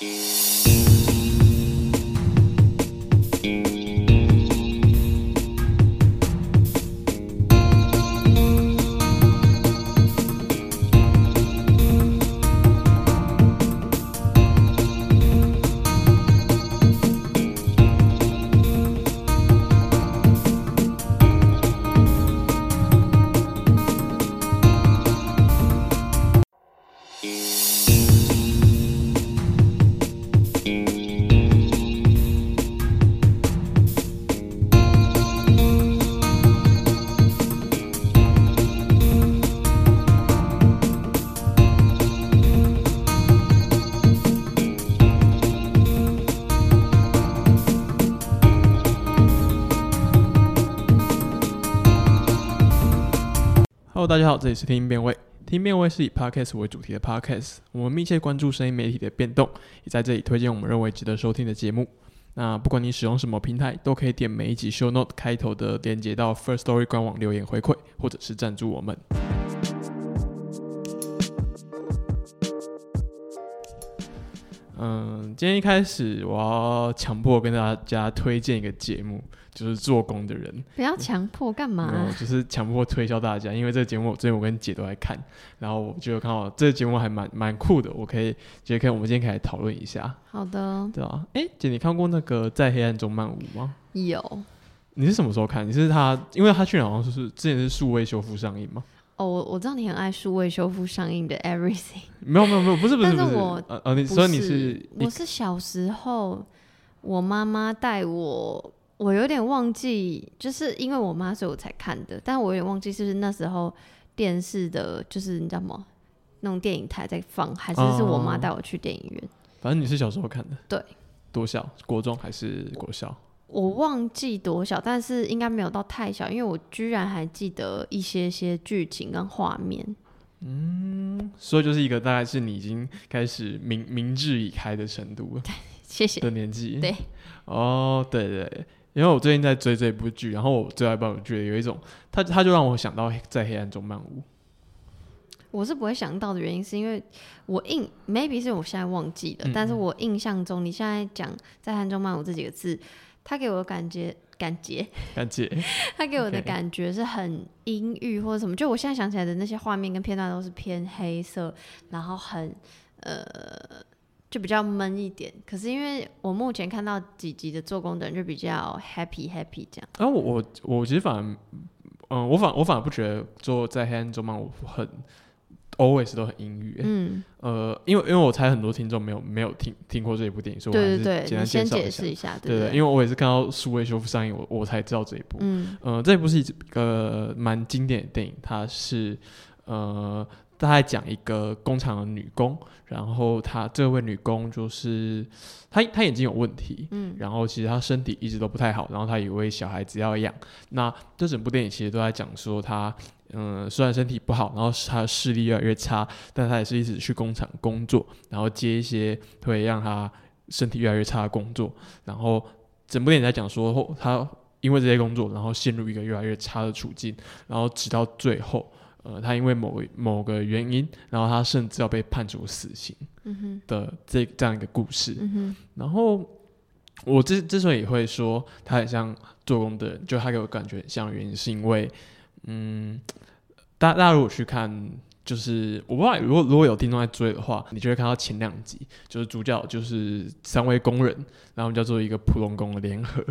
Música 大家好，这里是听音辨位。听音辨位是以 Podcast 为主题的 Podcast，我们密切关注声音媒体的变动，也在这里推荐我们认为值得收听的节目。那不管你使用什么平台，都可以点每一集 Show Note 开头的连接到 First Story 官网留言回馈，或者是赞助我们。嗯，今天一开始我要强迫跟大家推荐一个节目，就是做工的人。不要强迫干嘛、没有，就是强迫推销大家，因为这个节目我最近我跟姐都在看，然后我就看到这个节目还蛮蛮酷的，我可以觉得可以我们今天可以来讨论一下，好的，对啊，哎、姐你看过那个在黑暗中漫舞吗？有你是什么时候看？你是他，因为他去年好像是之前是数位修复上映吗？哦，我我知道你很爱数位修复上映的 Everything，没有没有没有，不是不是不是，我呃呃，所以你是我是小时候我妈妈带我，我有点忘记，就是因为我妈所以我才看的，但我有点忘记是不是那时候电视的，就是你知道吗？那种电影台在放，还是是我妈哦带我去电影院？反正你是小时候看的，对，多小？国中还是国小？我忘记多小，但是应该没有到太小，因为我居然还记得一些些剧情跟画面。嗯所以就是一个大概是你已经开始明明智已开的程度了谢谢。的年纪。对，哦，对对对，因为我最近在追这部剧，然后我最爱部剧有一种，他他就让我想到在黑暗中漫舞。我是不会想到的原因，是因为我印 maybe 是我现在忘记了，嗯但是我印象中你现在讲在汉中漫舞这几个字，他给我的感觉感觉，感觉他给我的感觉是很阴郁或者什么，就我现在想起来的那些画面跟片段都是偏黑色，然后很呃就比较闷一点。可是因为我目前看到几集的做工的人就比较 happy happy 这样，然后我我我其实反而，嗯、我反我反而不觉得做在黑暗中嘛，我很 always 都很阴郁、欸。嗯，呃，因为因为我猜很多听众没有没有听听过这一部电影，所以我还是对对对，简单介你先绍一下。解释一下，对对对，因为我也是看到数位修复上映，我我才知道这一部。嗯呃，这部是一个蛮经典的电影，它是呃，大概讲一个工厂的女工，然后她这位女工就是她她眼睛有问题，嗯然后其实她身体一直都不太好，然后她有一位小孩子要养。那这整部电影其实都在讲说她。嗯，虽然身体不好，然后她的视力越来越差，但她也是一直去工厂工作，然后接一些会让她身体越来越差的工作。然后整部电影在讲说，后她因为这些工作，然后陷入一个越来越差的处境，然后直到最后，呃，他因为某某个原因，然后他甚至要被判处死刑的这这样一个故事。然后我之之所以会说他很像做工的人，就他给我感觉很像的原因，是因为，嗯，大大家如果去看，就是我不知道如果如果有听众在追的话，你就会看到前两集，就是主角就是三位工人，然后叫做一个普通工的联合，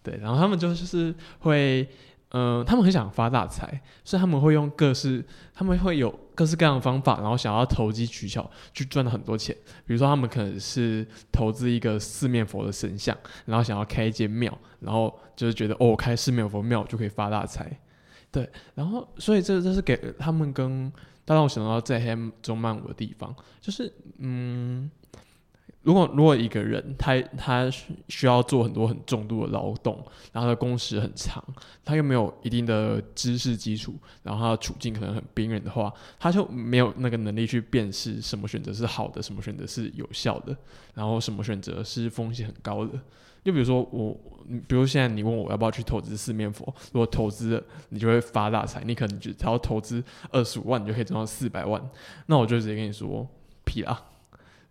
对，然后他们就是会。呃，他们很想发大财，所以他们会用各式，他们会有各式各样的方法，然后想要投机取巧，去赚很多钱。比如说，他们可能是投资一个四面佛的神像，然后想要开一间庙，然后就是觉得哦，开四面佛庙就可以发大财。对，然后所以这这是给他们跟他让我想到在黑暗中漫舞的地方，就是嗯，如果如果一个人他他需要做很多很重度的劳动，然后他的工时很长，他又没有一定的知识基础，然后他的处境可能很冰冷的话，他就没有那个能力去辨识什么选择是好的，什么选择是有效的，然后什么选择是风险很高的。就比如说我，比如现在你问我要不要去投资四面佛，如果投资了，你就会发大财，你可能只要投资二十五万，你就可以赚到四百万，那我就直接跟你说屁啦，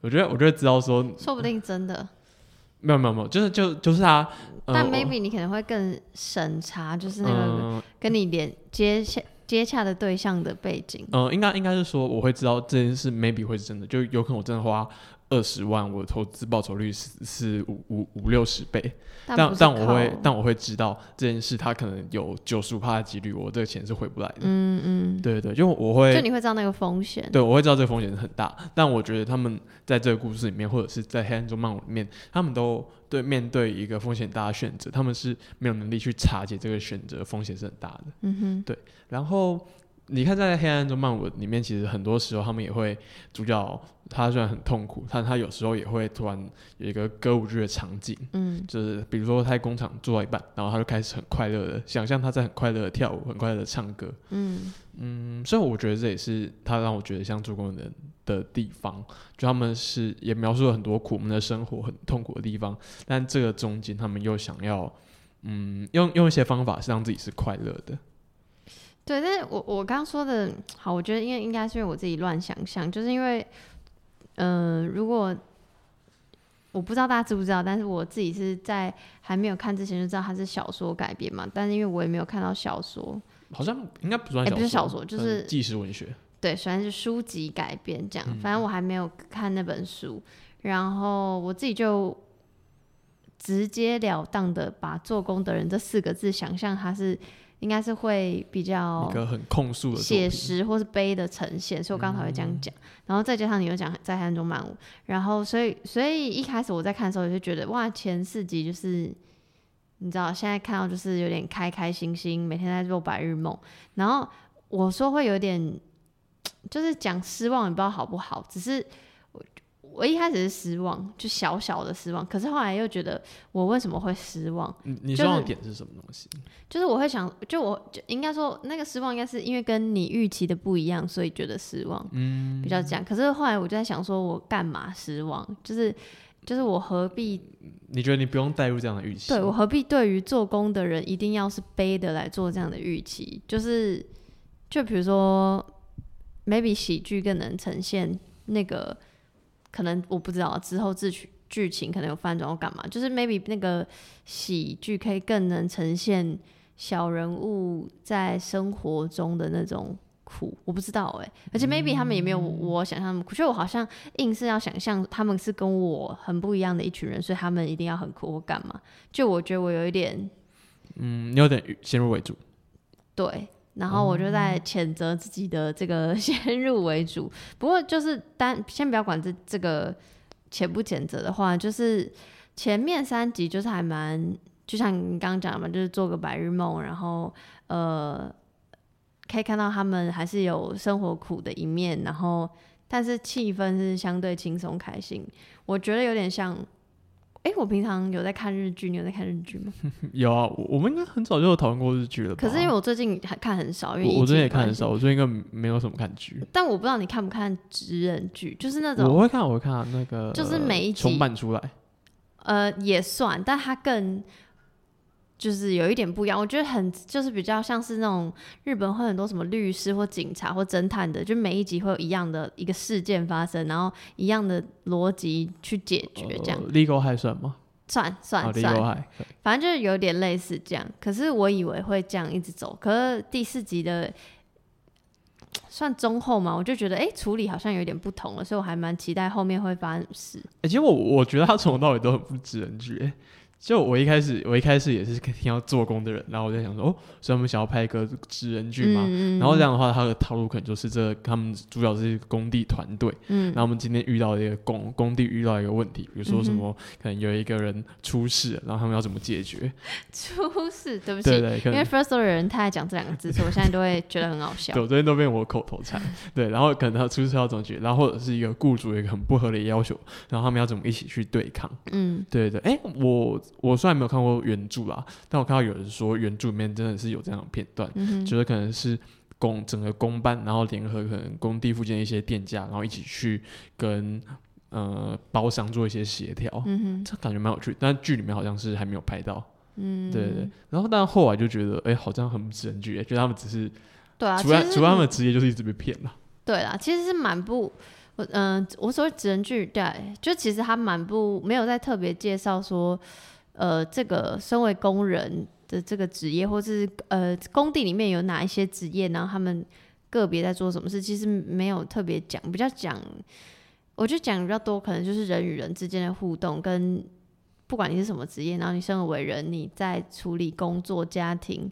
我觉得，我觉得知道说，说不定真的，没有没有没有，就是就就是他，呃但 maybe 你可能会更审查，就是那个嗯跟你连接洽接洽的对象的背景。呃，应该应该是说，我会知道这件事 maybe 会是真的，就有可能我真的花二十万，我的投资报酬率是是五五五六十倍，但但我会但我会知道这件事，它可能有九十五趴的几率，我这个钱是回不来的。嗯嗯，对对，就我会就你会知道那个风险。对我会知道这个风险是很大，但我觉得他们在这个故事里面，或者是在黑暗中漫舞里面，他们都对面对一个风险大的选择，他们是没有能力去察觉这个选择风险是很大的。嗯哼，对然后你看，在黑暗中漫舞里面，其实很多时候他们也会，主角他虽然很痛苦，但他有时候也会突然有一个歌舞剧的场景，嗯就是比如说他在工厂做到一半，然后他就开始很快乐的想象他在很快乐的跳舞，很快乐的唱歌。嗯嗯，所以我觉得这也是他让我觉得像做工人的地方，就他们是也描述了很多苦闷的生活，很痛苦的地方，但这个中间他们又想要。嗯，用用一些方法是让自己是快乐的。对，但是我我刚刚说的，好，我觉得因为应该是因为我自己乱想象，就是因为，嗯、如果我不知道大家知不知道，但是我自己是在还没有看之前就知道它是小说改编嘛，但是因为我也没有看到小说，好像应该不算哎小说，不是小说就是纪实文学。对，虽然是书籍改编这样，嗯。反正我还没有看那本书，然后我自己就直截了当的把“做工的人”这四个字想象它是应该是会比较一个很控诉的写，实或是悲的呈现，所以我刚才会这样讲。然后再加上你又讲在黑暗中漫舞，然后所以所以一开始我在看的时候，我就觉得哇，前四集就是你知道，现在看到就是有点开开心心，每天在做白日梦。然后我说会有点，就是讲失望，也不知道好不好，只是。我我一开始是失望，就小小的失望，可是后来又觉得我为什么会失望？你你失望的点是什么东西？就是我会想，就我就应该说那个失望，应该是因为跟你预期的不一样，所以觉得失望，嗯，比较这样。可是后来我就在想，说我干嘛失望？就是就是我何必你觉得你不用带入这样的预期？对我何必对于做工的人一定要是悲的来做这样的预期？就是就比如说，maybe 喜剧更能呈现那个可能我不知道之后剧剧剧情可能有翻转或干嘛，就是 maybe 那个喜剧可以更能呈现小人物在生活中的那种苦，我不知道哎、而且 maybe 他们也没有我想象那么苦，所以我好像硬是要想象他们是跟我很不一样的一群人，所以他们一定要很苦或干嘛？就我觉得我有一点嗯，你有点先入为主。对，然后我就在谴责自己的这个 先入为主。不过就是单先不要管这这个谴不谴责的话，就是前面三集就是还蛮，就像你刚刚讲的嘛，就是做个白日梦，然后呃，可以看到他们还是有生活苦的一面，然后但是气氛是相对轻松开心。我觉得有点像。哎，我平常有在看日剧，你有在看日剧吗？有啊，我我们应该很早就有讨论过日剧了吧？可是因为我最近还看很少，因为我我最近也看很少，我最近应该没有什么看剧。但我不知道你看不看职人剧，就是那种我会看，我会看那个，就是每一集重版出来，呃也算，但它更就是有一点不一样。我觉得很就是比较像是那种日本会很多什么律师或警察或侦探的，就每一集会有一样的一个事件发生，然后一样的逻辑去解决，这样、呃 legal 还算吗？算算啊算。反正就是有点类似这样。可是我以为会这样一直走，可是第四集的算中后嘛，我就觉得哎、诶处理好像有点不同了，所以我还蛮期待后面会发生什么事。欸其实我我觉得他从头到尾都很不知人剧、欸。就我一开始，我一开始也是听到做工的人，然后我在想说，哦，所以他们想要拍一个职人剧嘛？嗯然后这样的话，他的套路可能就是这他们主角是工地团队，嗯然后我们今天遇到一个工工地遇到一个问题，比如说什么，可能有一个人出事，然后他们要怎么解决？出事，对不起，对对，因为 first 人他在讲这两个字，所以我现在都会觉得很好笑 对，。我最近都变我口头禅。对，然后可能他出事要怎么解决，然后或者是一个雇主有一个很不合理的要求，然后他们要怎么一起去对抗？嗯对对，哎、我我虽然没有看过原著啦，但我看到有人说原著里面真的是有这样的片段，觉得可能是工整个工班，然后联合可能工地附近的一些店家，然后一起去跟呃包商做一些协调，嗯哼，这感觉蛮有趣。但剧里面好像是还没有拍到，嗯，对对对。然后但后来就觉得，哎、好像很不真人剧，觉得他们只是对啊，除了其实除了他们的职业就是一直被骗了。对啦，其实是蛮不，我嗯、我所谓职人剧，对啊，就其实他蛮不没有在特别介绍说，呃，这个身为工人的这个职业，或是呃工地里面有哪一些职业，然后他们个别在做什么事，其实没有特别讲，比较讲，我就讲比较多，可能就是人与人之间的互动，跟不管你是什么职业，然后你生而为人，你在处理工作、家庭。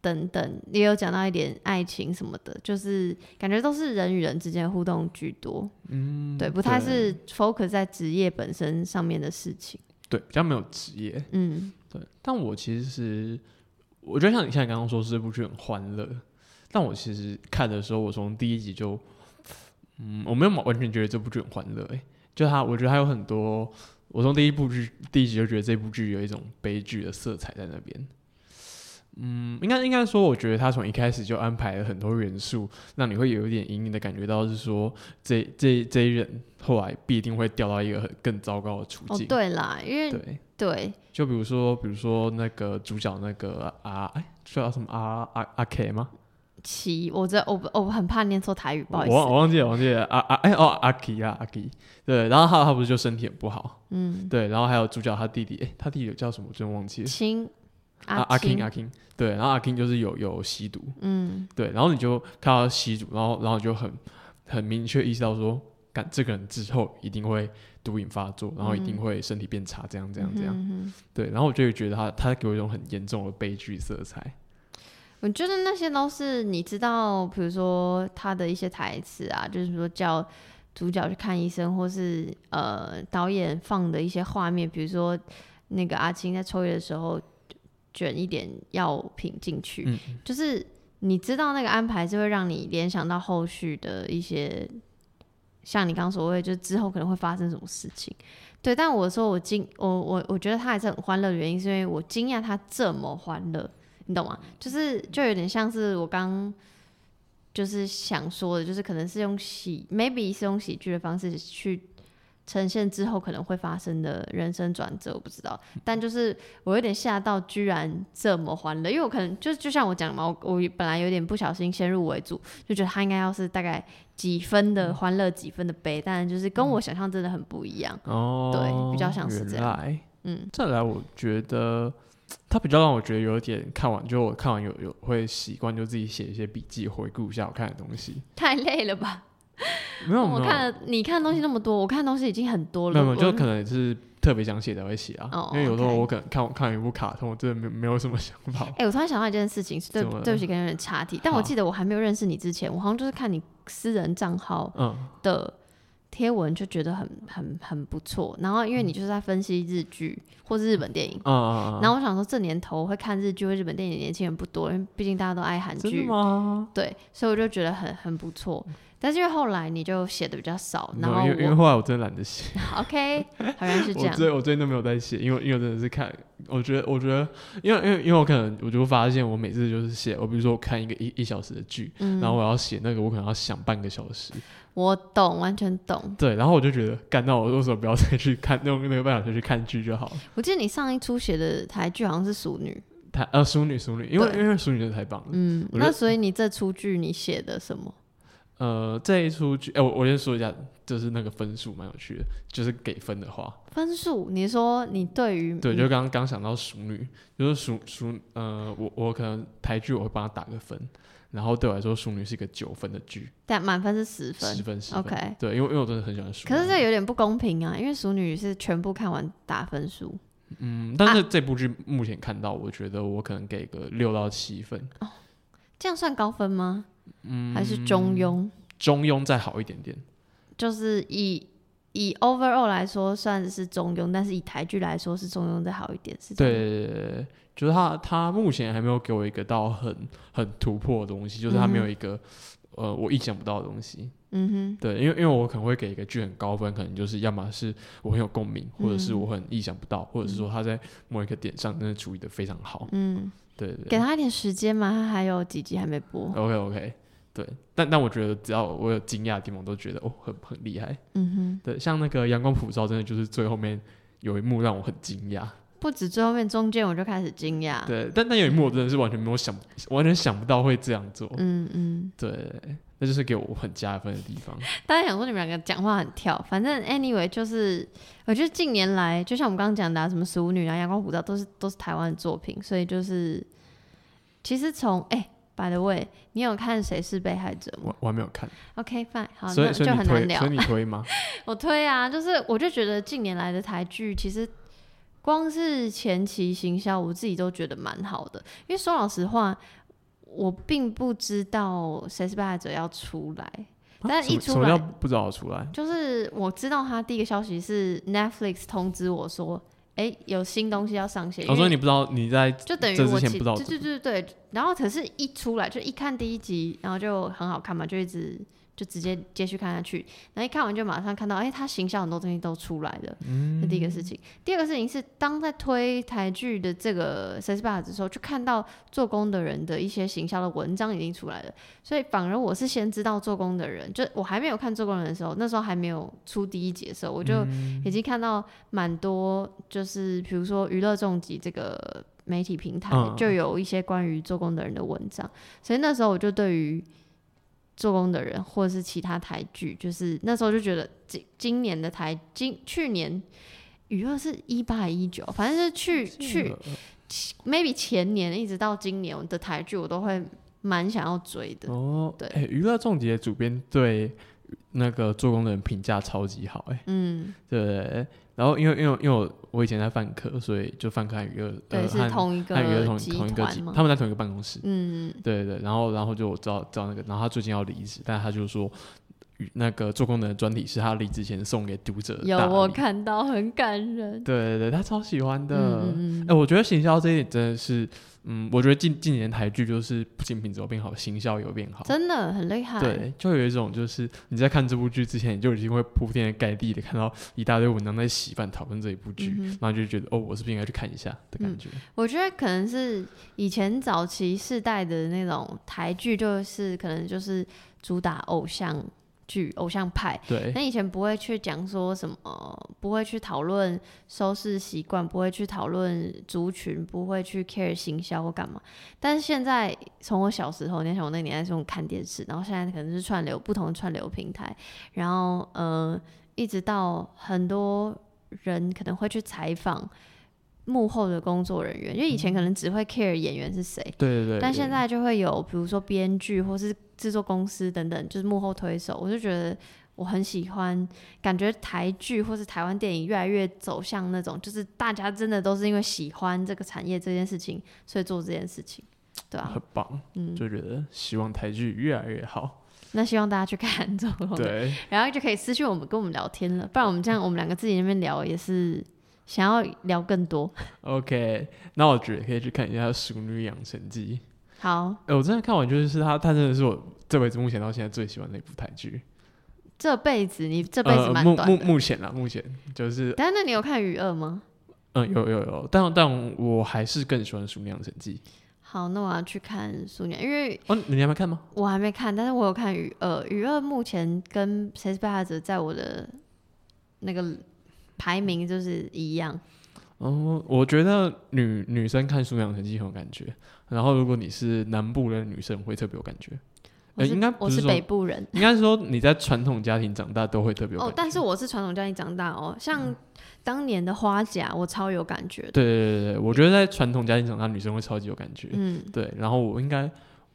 等等，也有讲到一点爱情什么的，就是感觉都是人与人之间的互动居多。嗯，对，不太是 focus 在职业本身上面的事情。对，比较没有职业。嗯，对，但我其实，我觉得像你现在刚刚说这部剧很欢乐，但我其实看的时候，我从第一集就，嗯，我没有完全觉得这部剧很欢乐，哎，就它，我觉得它有很多，我从第一部剧第一集就觉得这部剧有一种悲剧的色彩在那边。嗯，应该应该说，我觉得他从一开始就安排了很多元素，让你会有一点隐隐的感觉到是说，这这这一人后来必定会掉到一个很更糟糕的处境哦境。对啦，因为对，对就比如说，比如说那个主角那个啊，哎，叫什么阿阿阿 K 吗？奇，我这我我很怕念错台语，不好意思我忘我。忘记了，忘记了啊啊哎哦阿 K 啊阿 K，对，然后他他不是就身体很不好，嗯，对，然后还有主角他弟弟，哎，他弟弟叫什么？我真忘记了。亲阿阿 King 阿 King，对，然后阿 King 就是有有吸毒，嗯，对，然后你就看到吸毒，然后然后你就很很明确意识到说，感这个人之后一定会毒瘾发作，然后一定会身体变差，这样这样这样，嗯哼对，然后我就会觉得他他给我一种很严重的悲剧色彩。我觉得那些都是你知道，比如说他的一些台词啊，就是说叫主角去看医生，或是呃导演放的一些画面，比如说那个阿青在抽烟的时候卷一点药品进去，嗯就是你知道那个安排是会让你联想到后续的一些，像你刚刚所谓，就是之后可能会发生什么事情。对，但我说我惊，我我我觉得他还是很欢乐的原因，是因为我惊讶他这么欢乐，你懂吗？就是就有点像是我刚就是想说的，就是可能是用喜，maybe 是用喜剧的方式去呈现之后可能会发生的人生转折，我不知道。但就是我有点吓到，居然这么欢乐，因为我可能就就像我讲嘛，我我本来有点不小心先入为主，就觉得他应该要是大概几分的欢乐，几分的悲，但就是跟我想象真的很不一样。哦，对比较像是这样原来，嗯，再来，我觉得他比较让我觉得有点看完，就我看完有有会习惯就自己写一些笔记，回顾一下我看的东西。太累了吧？没有，我看了你看的东西那么多，我看的东西已经很多了。没有，没有就可能是特别想写才会写啊。哦因为有时候我可能看看完一部卡通，我真的没没有什么想法。哎、我突然想到一件事情，是对对不起，跟有点岔题。但我记得我还没有认识你之前，我好像就是看你私人账号嗯，的贴文，就觉得很很很不错。然后因为你就是在分析日剧或是日本电影，嗯然后我想说这年头会看日剧或日本电影的年轻人不多，因为毕竟大家都爱韩剧，吗？对，所以我就觉得很很不错。但是因为后来你就写的比较少，然后因为因为后来我真的懒得写，OK 好像是这我样，最我最近都没有在写，因为因为真的是看，我觉得我觉得，因为因为因为我可能我就发现我每次就是写，我比如说我看一个一一小时的剧，嗯，然后我要写那个，我可能要想半个小时，我懂，完全懂。对，然后我就觉得，干，那我为什么不要再去看 用那个半小时去看剧就好了？我记得你上一出写的台剧好像是《熟女》，台呃，淑女淑女，因为因为淑女真的太棒了。嗯，那所以你这出剧你写的什么？呃，这一出剧，哎、我我先说一下，就是那个分数蛮有趣的，就是给分的话，分数？你说你对于对，嗯就刚刚刚想到淑女，就是淑淑，呃，我我可能台剧我会帮他打个分，然后对我来说，淑女是一个九分的剧，但满分是十分十分十分 OK 对，因为因为我真的很喜欢淑女，可是这有点不公平啊，因为《熟女》是全部看完打分数，嗯，但是这部剧目前看到，我觉得我可能给个六到七分，哦这样算高分吗？嗯，还是中庸？中庸再好一点点，就是以以 overall 来说算是中庸，但是以台剧来说是中庸再好一点，是这样。对对对对，就是他他目前还没有给我一个到很很突破的东西，就是他没有一个、呃我意想不到的东西。嗯哼对，因为因为我可能会给一个剧很高分，可能就是要么是我很有共鸣，或者是嗯我很意想不到，或者是说他在某一个点上真的处理的非常好。嗯，对对给他一点时间嘛，他还有几集还没播。，OK OK，对，但但我觉得只要我有惊讶的地方，我都觉得哦很很厉害。嗯哼对，像那个阳光普照，真的就是最后面有一幕让我很惊讶。不止最后面，中间我就开始惊讶。对，但但有一幕我真的是完全没有想，完全想不到会这样做。嗯嗯，对，那就是给我很加分的地方。大家想说你们两个讲话很跳，反正 anyway 就是，我觉得近年来，就像我们刚刚讲的、啊，什么《熟女》啊、《阳光普照》都是都是台湾的作品，所以就是，其实从哎、by the way，你有看《谁是被害者》吗我我还没有看，？OK fine，好，那就很难聊所以。你推吗？我推啊，就是我就觉得近年来的台剧，其实光是前期行销，我自己都觉得蛮好的。因为说老实话，我并不知道《谁是被害者》要出来，但一出来叫不知道出来？就是我知道他第一个消息是 Netflix 通知我说，哎、有新东西要上线。我说你不知道你在就等于我其前不知道对对对对，然后可是一出来就一看第一集，然后就很好看嘛，就一直就直接接续看下去，然后一看完就马上看到，哎、他形象很多东西都出来了，嗯这第一个事情。第二个事情是，当在推台剧的这个《谁是被害者》的时候，就看到做工的人的一些行销的文章已经出来了，所以反而我是先知道做工的人，就我还没有看做工人的时候，那时候还没有出第一集的时候，我就嗯。已经看到蛮多，就是比如说娱乐重疾这个媒体平台嗯。就有一些关于做工的人的文章，所以那时候我就对于做工的人或者是其他台剧，就是那时候就觉得今今年的台今去年娱乐是一八一九，反正是去去 maybe 前年一直到今年的台剧，我都会蛮想要追的。哦，对哎，娱乐重节主编对那个做工的人评价超级好，哎，嗯，对。然后因为因为因为我我以前在饭科，所以就饭科和娱乐对，呃和是同一和娱乐同个集同一个？他们在同一个办公室。嗯，对对，然后然后就我知道知道那个，然后他最近要离职，但他就说，与那个做功能的专题是他离职前送给读者的有我看到很感人。对对对，他超喜欢的。嗯嗯哎、我觉得行销这一点真的是，嗯，我觉得近近年台剧就是不仅品质有变好，行销有变好。真的很厉害。对，就有一种就是你在看这部剧之前，你就已经会铺天盖地的看到一大堆文章在洗版讨论这一部剧，嗯然后就觉得哦，我是不是应该去看一下的感觉？我觉得可能是以前早期世代的那种台剧，就是可能就是主打偶像剧、偶像派。对，那以前不会去讲说什么，不会去讨论收视习惯，不会去讨论族群，不会去 care 行销或干嘛。但是现在，从我小时候，你想我那年代是用看电视，然后现在可能是串流不同的串流平台，然后呃，一直到很多人可能会去采访幕后的工作人员，因为以前可能只会 care 演员是谁，对对对。但现在就会有，比如说编剧或是制作公司等等，就是幕后推手，我就觉得我很喜欢，感觉台剧或是台湾电影越来越走向那种，就是大家真的都是因为喜欢这个产业这件事情，所以做这件事情，对啊很，棒，嗯，就觉得希望台剧越来越好。那希望大家去看 这种，对，然后就可以私讯我们跟我们聊天了，不然我们这样我们两个自己那边聊也是想要聊更多。OK，那我觉得可以去看一下《熟女养成记》。好，哎、我真的看完就是他，他真的是我这辈子目前到现在最喜欢的一部台剧。这辈子你这辈子呃，目目蛮短的，目前啦，目前就是但那你有看《余二》吗？嗯，有有有，但但我还是更喜欢《熟女养成记》。好，那我要去看《苏年》，因为哦，你还没看吗？我还没看，但是我有看《雨二》。《雨二》目前跟《谁是被害者》在我的那个排名就是一样。哦，我觉得女女生看《素养成绩》很有感觉，然后如果你是南部的女生会特别有感觉。呃应该不我是北部人应该是说你在传统家庭长大都会特别有感觉。，哦但是我是传统家庭长大哦，像当年的花甲，我超有感觉的。对对对对，我觉得在传统家庭长大，女生会超级有感觉。嗯，对，然后我应该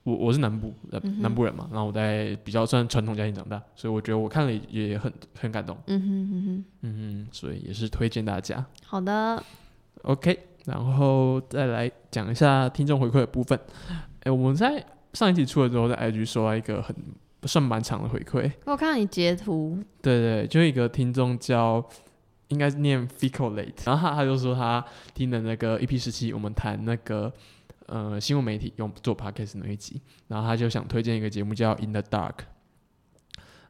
我我是南部呃嗯南部人嘛，然后我在比较算传统家庭长大，所以我觉得我看了也很很感动，嗯哼嗯哼，嗯哼，所以也是推荐大家。好的，OK，然后再来讲一下听众回馈的部分。哎，我们在上一集出了之后，在 IG 收到一个很算蛮长的回馈，我看到你截图，对对，就一个听众叫。应该是念 Ficolate，然后他他就说他听的那个 EP 十七，我们谈那个呃新闻媒体用做 podcast 那一集，然后他就想推荐一个节目叫 In the Dark。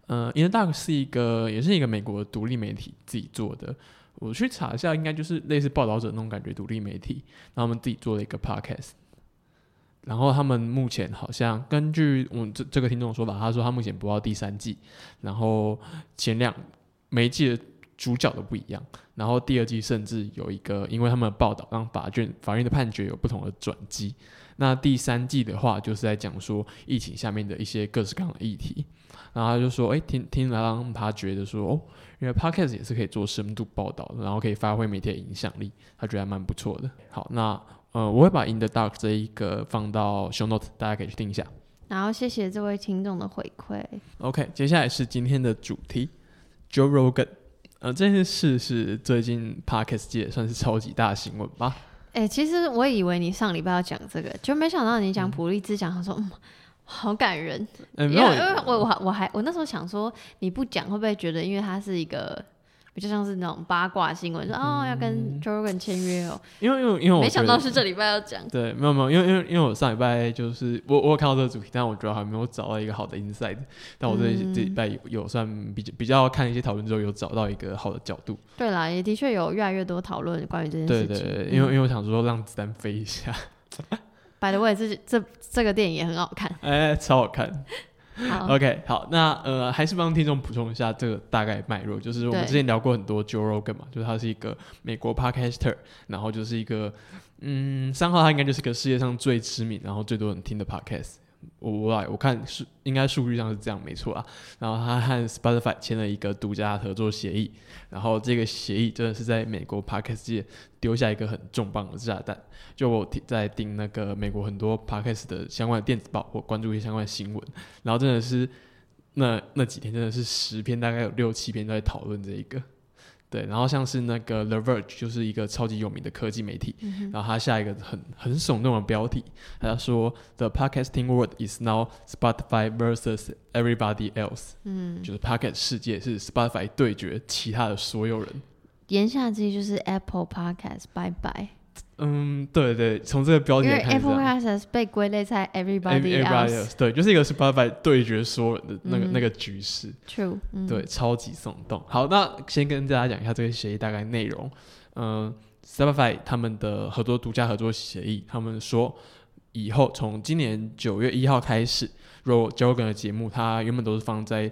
呃，In the Dark 是一个也是一个美国独立媒体自己做的，我去查一下，应该就是类似报道者那种感觉独立媒体，然后他们自己做了一个 podcast。然后他们目前好像根据我们这这个听众的说法，他说他目前播到第三季，然后前两每一季的主角都不一样。然后第二季甚至有一个，因为他们的报道让法院法院的判决有不同的转机。那第三季的话，就是在讲说疫情下面的一些各式各样的议题。然后他就说，哎，听听了让他觉得说，哦，因为 podcast 也是可以做深度报道的，然后可以发挥媒体的影响力，他觉得还蛮不错的。好，那呃，我会把 In the Dark 这一个放到 Show Note，大家可以去听一下。然后谢谢这位听众的回馈。OK，接下来是今天的主题，Joe Rogan。呃，这件事是最近 podcast 界算是超级大新闻吧？哎，其实我以为你上礼拜要讲这个，就没想到你讲普利兹奖，他说嗯，好感人。欸，没有，因为我我我还我那时候想说，你不讲会不会觉得，因为他是一个。比较像是那种八卦新闻，说哦要跟 Jordan 签约哦，因为因为因为我没想到是这礼拜要讲，对，没有没有，因为因为因为我上礼拜就是我我有看到这个主题，但我觉得还没有找到一个好的 insight，但我这这礼拜有有算比较比较看一些讨论之后，有找到一个好的角度。对啦，也的确有越来越多讨论关于这件事情。对对对，因为因为我想说让子弹飞一下。By the way，这这这个电影也很好看，哎，超好看。OK，好，那呃，还是帮听众补充一下这个大概脉络，就是我们之前聊过很多 Joe Rogan 嘛，就是他是一个美国 Podcaster，然后就是一个嗯，三号他应该就是个世界上最知名，然后最多人听的 Podcast。我我来我看数应该数据上是这样没错啊，然后他和 Spotify 签了一个独家合作协议，然后这个协议真的是在美国 Podcast 界丢下一个很重磅的炸弹。就我在订那个美国很多 Podcast 的相关的电子报，或关注一些相关的新闻，然后真的是那那几天真的是十篇大概有六七篇都在讨论这一个。对，然后像是那个 The Verge，就是一个超级有名的科技媒体，然后他下一个很很耸动的标题，他说 The podcasting world is now Spotify versus everybody else，嗯，就是 podcast 世界是 Spotify 对决其他的所有人，言下之意就是 Apple Podcast 拜拜。嗯，对对，从这个标题看，因为 Apple Podcast 被归类在 Everybody Else，对，就是一个 Spotify 对决所有人的那个那个局势，True，对，超级耸动。好，那先跟大家讲一下这个协议大概内容。嗯，Spotify 他们的合作独家合作协议，他们说以后从今年九月一号开始，如果 Jogan 的节目，它原本都是放在。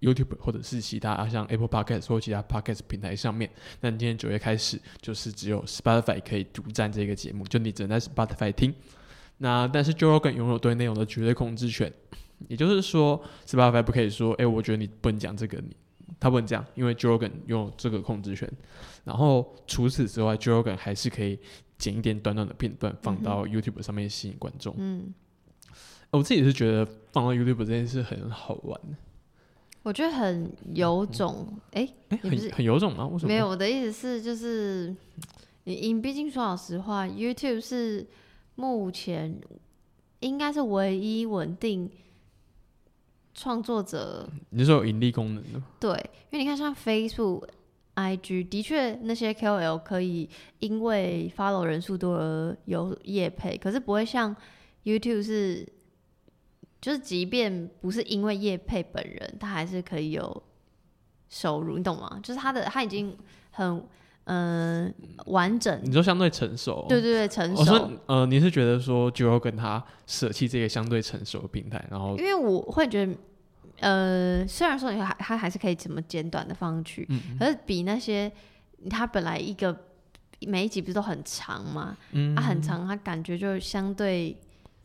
YouTube 或者是其他像 Apple Podcast 或其他 Podcast 平台上面，那今天九月开始就是只有 Spotify 可以独占这个节目，就你只能在 Spotify 听。那但是 Joe Rogan 拥有对内容的绝对控制权，也就是说 Spotify 不可以说，哎，我觉得你不能讲这个，你他不能讲，因为 Joe Rogan 拥有这个控制权。然后除此之外，Joe Rogan 还是可以剪一点短短的片段放到 YouTube 上面吸引观众。嗯，我自己是觉得放到 YouTube 这件事很好玩。我觉得很有种，哎，很很有种吗？为什么？没有，我的意思是，就是你，你毕竟说老实话，YouTube 是目前应该是唯一稳定创作者。你是说有盈利功能的？对，因为你看，像 Facebook、IG，的确那些 KOL 可以因为 follow 人数多而有业配，可是不会像 YouTube 是。就是即便不是因为叶佩本人，他还是可以有收入，你懂吗？就是他的他已经很嗯完整，你说相对成熟，对对对，成熟。我说呃，你是觉得说就要跟他舍弃这个相对成熟的平台，然后因为我会觉得呃，虽然说你还他还是可以怎么简短的放去，可是比那些他本来一个每一集不是都很长吗？嗯，他很长，他感觉就相对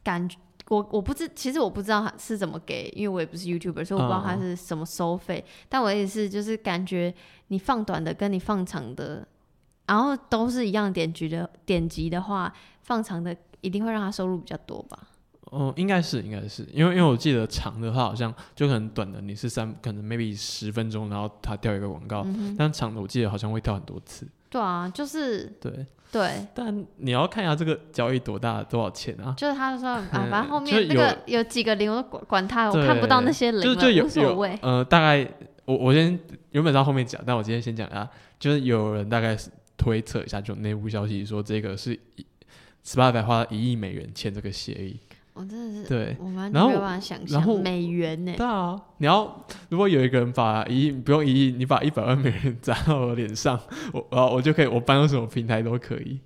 感觉。我我不知，其实我不知道他是怎么给，因为我也不是 YouTuber，所以我不知道他是什么收费。但我也是，就是感觉你放短的跟你放长的，然后都是一样点击的点击的话，放长的一定会让他收入比较多吧？哦，应该是，应该是，因为因为我记得长的话好像就可能短的，你是三可能 maybe 十分钟，然后他掉一个广告，但长的我记得好像会跳很多次。对啊，就是对。对，但你要看一下这个交易多大，多少钱啊？就是他说啊，反正后面那个有几个零，我都管管他，我看不到那些零就就，无所谓。呃，大概我我先原本到后面讲，但我今天先讲一下，就是有人大概是推测一下，就内部消息说这个是 Spotify 花一亿美元签这个协议。我真的是对，我完全没有办法想象美元呢。对啊，你要如果有一个人把一亿不用一亿，你把一百万美元砸到我脸上，我啊我就可以，我搬到什么平台都可以。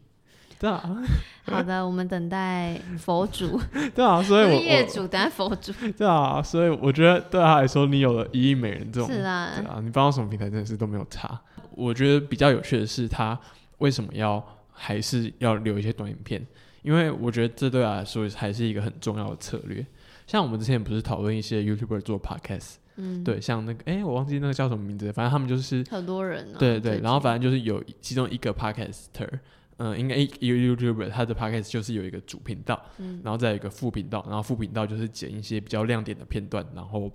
对啊。好的，我们等待佛主。对啊，所以我业主等待佛主。对啊，所以我觉得对他来说，你有了一亿美元这种，是啊，对啊，你搬到什么平台真的是都没有差。我觉得比较有趣的是，他为什么要还是要留一些短影片？因为我觉得这对我来说还是一个很重要的策略。像我们之前不是讨论一些 YouTuber 做 Podcast，嗯，对，像那个哎、我忘记那个叫什么名字，反正他们就是很多人啊，对对，然后反正就是有其中一个 podcaster，嗯、应该一一个 YouTuber，他的 podcast 就是有一个主频道，嗯。然后再有一个副频道，然后副频道就是剪一些比较亮点的片段，然后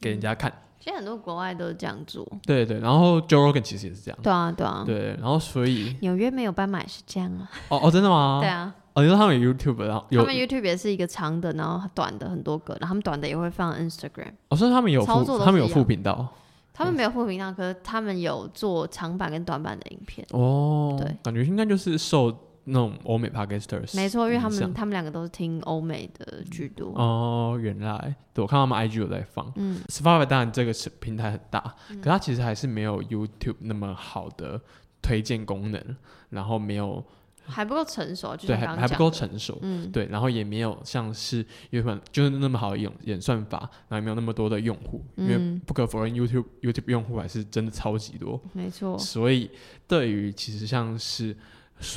给人家看。其实很多国外都是这样做，对对，然后 Joe Rogan 其实也是这样。对啊对啊，对，然后所以纽约没有斑马也是这样啊，哦哦，真的吗？对啊，哦，你说他们有 YouTube，然后他们 YouTube 也是一个长的，然后短的很多个，然后他们短的也会放 Instagram。哦，所以他们有操作，他们有副频道。他们没有副频道，可是他们有做长版跟短版的影片。哦，对，感觉应该就是受那种欧美 podcasters 没错，因为他们他们两个都是听欧美的居多。哦，原来对我看他们 IG 有在放。嗯。Spotify 当然这个是平台很大，可它其实还是没有 YouTube 那么好的推荐功能，然后没有还不够成熟，就对还还不够成熟，嗯，对，然后也没有像是 YouTube 就是那么好的演演算法，然后也没有那么多的用户，因为嗯不可否认 YouTube YouTube 用户还是真的超级多，没错，所以对于其实像是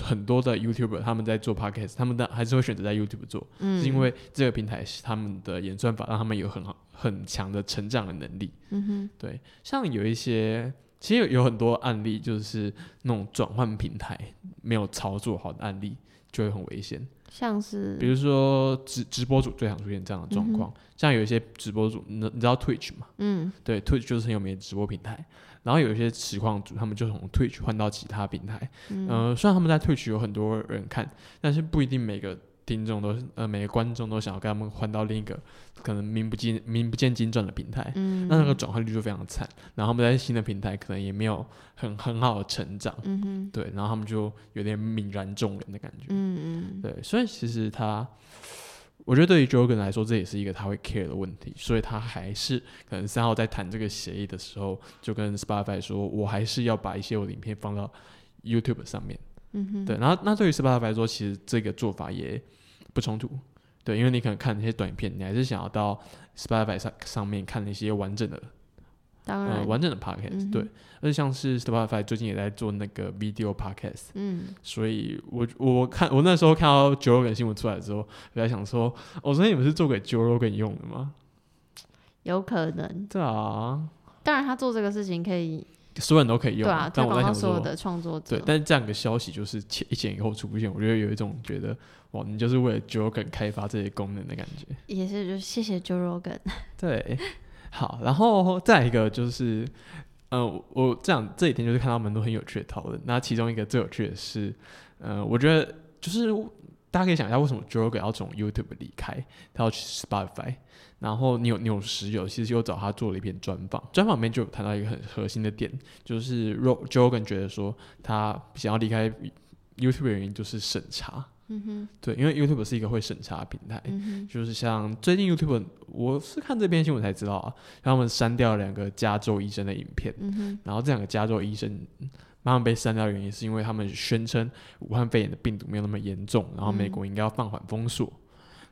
很多的 YouTuber 他们在做 Podcast，他们的还是会选择在 YouTube 做，嗯，是因为这个平台是他们的演算法让他们有很好很强的成长的能力。嗯哼，对，像有一些，其实有有很多案例，就是那种转换平台没有操作好的案例，就会很危险。像是比如说直直播主最常出现这样的状况，像有一些直播主，你你知道 Twitch 吗？嗯对，Twitch 就是很有名的直播平台。然后有一些实况主，他们就从 Twitch 换到其他平台。嗯。呃，虽然他们在 Twitch 有很多人看，但是不一定每个听众都是呃每个观众都想要跟他们换到另一个可能名不见名不见经传的平台。嗯，那那个转换率就非常惨，然后他们在新的平台可能也没有很很好的成长，嗯，对，然后他们就有点泯然众人的感觉，嗯嗯。对，所以其实他，我觉得对于 Jogan 来说，这也是一个他会 care 的问题，所以他还是可能三号在谈这个协议的时候，就跟 Spotify 说，我还是要把一些我的影片放到 YouTube 上面，嗯哼，对，然后那对于 Spotify 来说，其实这个做法也不冲突。对，因为你可能看那些短片，你还是想要到 Spotify 上上面看那些完整的呃当然，完整的 podcast，、嗯对，而且像是 Spotify 最近也在做那个 video podcast，嗯，所以我我看我那时候看到 Joe Rogan 新闻出来之后，我在想说，哦，所以你们是做给 Joe Rogan 用的吗？有可能。对啊，当然，他做这个事情可以，所有人都可以用，对啊，推但我在想说广到所有，的创作者对，。但是这样个消息就是前一前一后出现，我觉得有一种觉得，哇，你就是为了 Joe Rogan 开发这些功能的感觉。也是，就谢谢 Joe Rogan。对，好，然后再一个就是，呃，我这样这几天就是看到蛮多很有趣的讨论。那其中一个最有趣的是，呃，我觉得就是大家可以想一下，为什么 Joe 要从 YouTube 离开，他要去 Spotify。然后纽纽时有其实又找他做了一篇专访，专访里面就有谈到一个很核心的点，就是 ro joe 觉得说他想要离开 YouTube 的原因就是审查。嗯哼，对，因为 YouTube 是一个会审查的平台，嗯，就是像最近 YouTube，我是看这篇新闻才知道啊，他们删掉了两个加州医生的影片，嗯，然后这两个加州医生慢慢被删掉的原因是因为他们宣称武汉肺炎的病毒没有那么严重，然后美国应该要放缓封锁，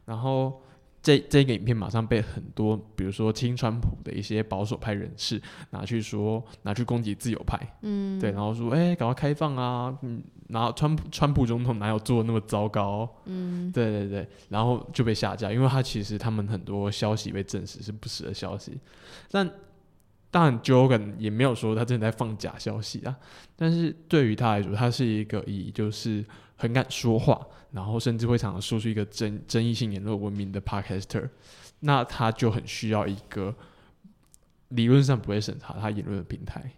然后这这个影片马上被很多比如说亲川普的一些保守派人士拿去说拿去攻击自由派，嗯，对，然后说哎，赶快开放啊，嗯，然后川普川普总统哪有做的那么糟糕？嗯，对对对，然后就被下架，因为他其实他们很多消息被证实是不实的消息，但当然 Jogan 也没有说他真的在放假消息啊，但是对于他来说，他是一个以就是很敢说话，然后甚至会常常说出一个争争议性言论闻名的 podcaster，那他就很需要一个理论上不会审查他言论的平台。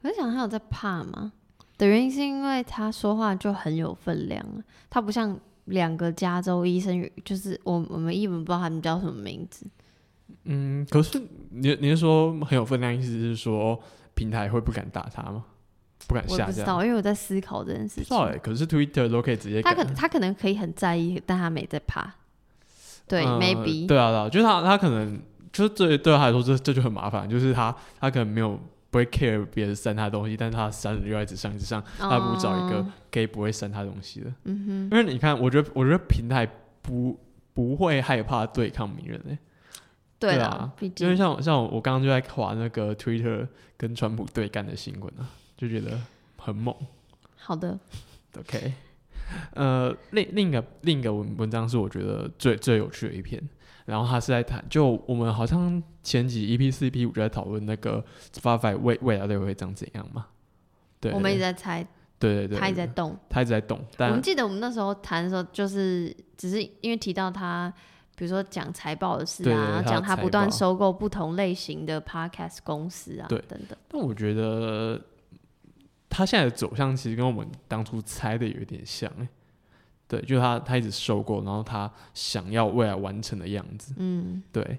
我在想他有在怕吗？的原因是因为他说话就很有分量啊，他不像两个加州医生，就是我我们一文不知道他们叫什么名字，嗯，可是你你是说很有分量，意思是说平台会不敢打他吗？不敢下架？我不知道，因为我在思考这件事情不知道。哎、可是 Twitter 都可以直接改他可他可能可以很在意，但他没在怕。对、呃 m a y b e 对啊对啊，就是他他可能就是对对他来说这这就很麻烦，就是他他可能没有不会 care 别人删他的东西，但是他删了又要一直上一直上，他不如找一个哦可以不会删他东西的。嗯哼因为你看，我觉得我觉得平台不不会害怕对抗名人诶、对啦啊，毕因为像像我刚刚就在划那个 Twitter 跟川普对干的新闻啊，就觉得很猛。好的，OK，呃，另另一个另一个文文章是我觉得最最有趣的一篇，然后他是在谈，就我们好像前几 EP 四 EP 五就在讨论那个 Spotify 未未来的会长怎样嘛？对，我们一直在猜，对对对，他一直在动。他一直在动，但我们记得我们那时候谈的时候，就是只是因为提到他，比如说讲财报的事啊，讲他不断收购不同类型的 podcast 公司啊，对等等。但我觉得他现在的走向其实跟我们当初猜的有一点像、欸，对，就是他他一直收购，然后他想要未来完成的样子，嗯，对，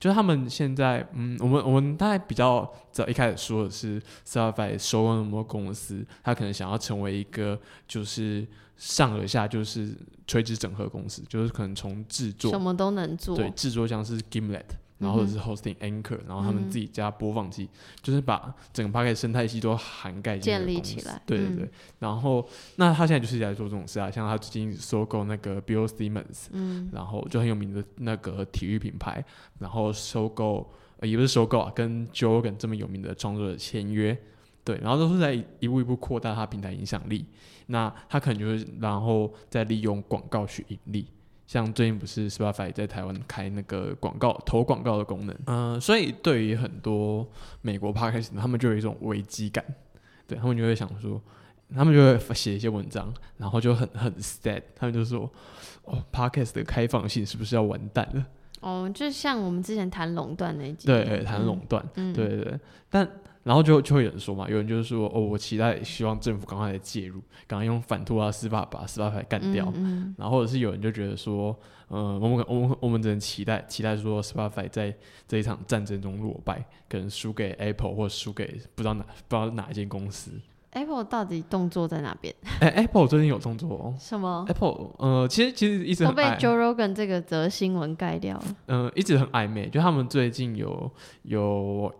就是他们现在，嗯，我们我们大概比较早一开始说的是 Spotify 收购那么多公司，他可能想要成为一个就是上而下就是垂直整合公司，就是可能从制作什么都能做。对，制作像是 Gimlet，然后或者是 Hosting Anchor，、然后他们自己加播放器，就是把整个 p a c k e t 生态系都涵盖进来嗯对对对，然后那他现在就是在做这种事啊，像他最近收购那个 Bill Simmons，嗯，然后就很有名的那个体育品牌，然后收购、呃、也不是收购啊，跟 Jordan 这么有名的创作者签约。对，然后都是在一步一步扩大他平台影响力。那他可能就是，然后再利用广告去盈利。像最近不是 Spotify 在台湾开那个广告投广告的功能，嗯、所以对于很多美国 podcast 他们就有一种危机感，对他们就会想说，他们就会写一些文章，然后就很很 sad，他们就说，哦，podcast 的开放性是不是要完蛋了？哦，就像我们之前谈垄断那一集，对，谈垄断，嗯，对对对，但然后就就会有人说嘛，有人就是说，哦，我期待希望政府赶快来介入，赶快用反托拉斯法把司法牌干掉。嗯，然后或者是有人就觉得说，呃，我们我们我们只能期待期待说，Spotify 在这一场战争中落败，可能输给 Apple 或输给不知道哪不知道哪一间公司。Apple 到底动作在哪边？哎、a p p l e 最近有动作哦。什么 Apple 呃，其实其实一直都被 Joe Rogan 这个则新闻盖掉了。嗯、一直很暧昧，就他们最近有有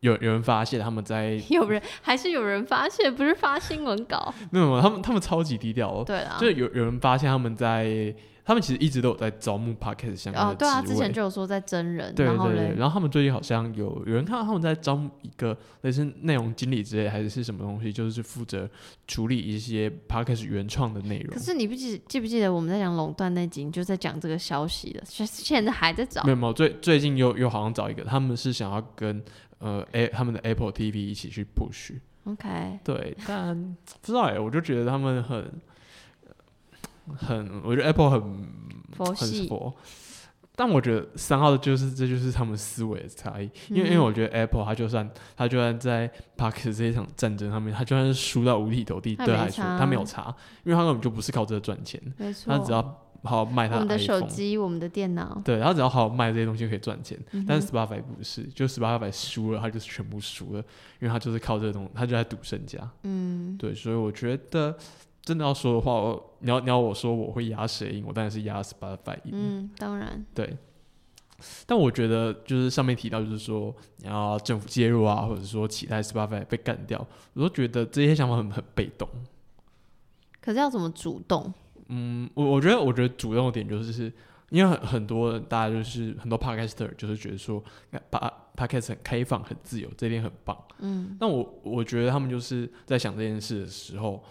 有有人发现他们在 有人还是有人发现，不是发新闻稿。没有没有，他们他们超级低调哦，对啊，就有有人发现他们在，他们其实一直都有在招募 podcast 相关哦，的对啊，之前就有说在真人，对然后对对，嘞，然后他们最近好像有有人看到他们在招募一个类似内容经理之类，还是是什么东西，就是负责处理一些 podcast 原创的内容可。是你不记记不记得我们在讲垄断那集，你就在讲这个消息的，现现在还在找没。有没有，最最近又又好像找一个，他们是想要跟呃 A 他们的 Apple TV 一起去 push。OK，对，但不知道哎，我就觉得他们很很，我觉得 Apple 很很佛系，佛。但我觉得三号的就是这就是他们思维的差异，因为、因为嗯我觉得 Apple 它就算它就算在 p a r k 这一场战争上面，它就算是输到五体投地，它对他来它没有差，因为它根本就不是靠这个赚钱，没错。它只要好好卖它我们的手机，我们的电脑，对，它只要好好卖这些东西就可以赚钱。嗯但是 Spotify 不是，就 Spotify 输了，他就是全部输了，因为他就是靠这个东西，它就在赌身家。嗯，对，所以我觉得真的要说的话，我你要你要我说我会压谁赢，我当然是压 Spotify 赢。嗯，当然，对，但我觉得就是上面提到，就是说你要政府介入啊，或者说期待 Spotify 被干掉，我都觉得这些想法很很被动。可是要怎么主动？嗯，我我觉得我觉得主要的点就是，因为很很多人大家就是很多 podcaster 就是觉得说，把 podcast 很开放、很自由，这一点很棒。嗯，那我我觉得他们就是在想这件事的时候，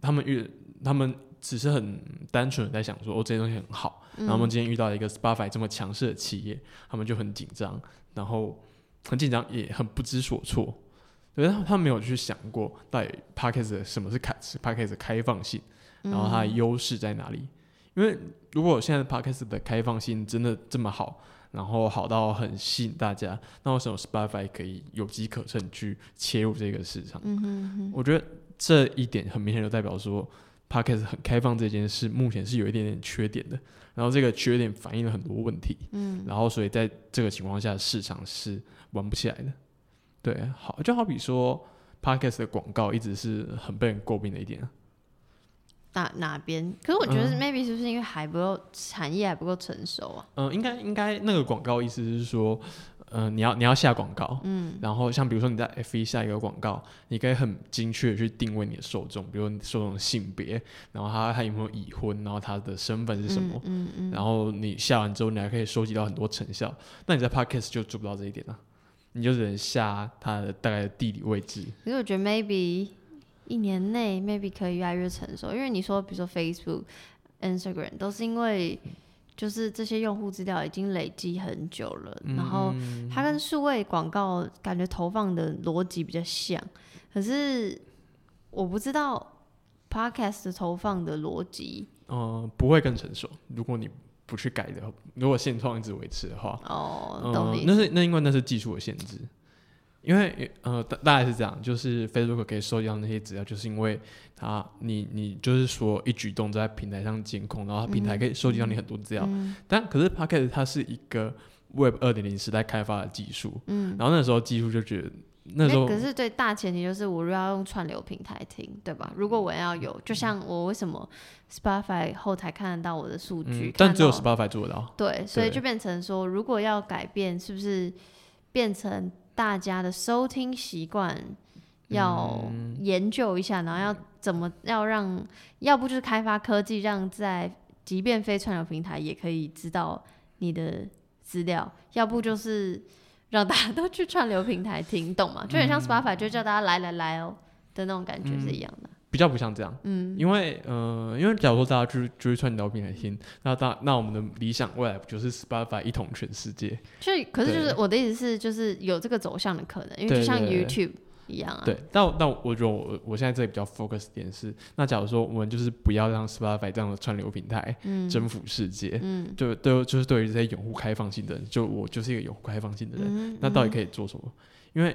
他们遇他们只是很单纯的在想说，哦，这些东西很好。然后他们今天遇到一个 Spotify 这么强势的企业，他们就很紧张，然后很紧张，也很不知所措。对，他他没有去想过到底 Podcast 什么是开 Podcast 的开放性，然后它的优势在哪里？因为如果现在 Podcast 的开放性真的这么好，然后好到很吸引大家，那为什么 Spotify 可以有机可乘去切入这个市场？嗯哼哼，我觉得这一点很明显就代表说 Podcast 很开放这件事，目前是有一点点缺点的。然后这个缺点反映了很多问题，嗯，然后所以在这个情况下，市场是玩不起来的。对，好，就好比说 Podcast 的广告一直是很被人诟病的一点啊。哪哪边？可是我觉得嗯 maybe 是不是因为还不够产业还不够成熟啊？嗯、应该应该那个广告意思是说，呃，你要你要下广告，嗯，然后像比如说你在 F 一下一个广告，你可以很精确的去定位你的受众，比如你受众的性别，然后他他有没有已婚，然后他的身份是什么，嗯嗯，然后你下完之后，你还可以收集到很多成效。那你在 Podcast 就做不到这一点了，你就只能下它的大概的地理位置。可是我觉得 maybe 一年内 maybe 可以越来越成熟，因为你说比如说 Facebook、Instagram 都是因为就是这些用户资料已经累积很久了，然后它跟数位广告感觉投放的逻辑比较像，可是我不知道 Podcast 投放的逻辑。嗯，不会更成熟。如果你不去改的，如果现状一直维持的话，哦，懂嗯你，那是那因为那是技术的限制。因为呃，大大概是这样，就是 Facebook 可以收集到那些资料，就是因为它你你就是说一举动在平台上监控，然后它平台可以收集到你很多资料。嗯但可是 Pocket 它是一个 Web 二点零时代开发的技术，嗯，然后那时候技术就觉得那时候可是对大前提就是我要用串流平台听，对吧？如果我要有，就像我为什么 Spotify 后台看得到我的数据嗯，，但只有 Spotify 做得到。对，所以就变成说，如果要改变，是不是变成大家的收听习惯要嗯研究一下，然后要怎么要让，要不就是开发科技，让在即便非串流平台也可以知道你的资料，要不就是让大家都去串流平台听，懂吗？就很像 Spotify 就叫大家来来来哦的那种感觉是一样的。比较不像这样，嗯，因为呃，因为假如说大家去就是串流平台听，那大那我们的理想未来不就是 Spotify 一统全世界？就可是就是我的意思是，就是有这个走向的可能，因为就像 YouTube 一样啊。对，但我但我觉得我我现在这里比较 focus 点是，那假如说我们就是不要让 Spotify 这样的串流平台嗯征服世界，嗯就对，就是对于这些拥护开放性的人，就我就是一个拥护开放性的人，嗯，那到底可以做什么？因为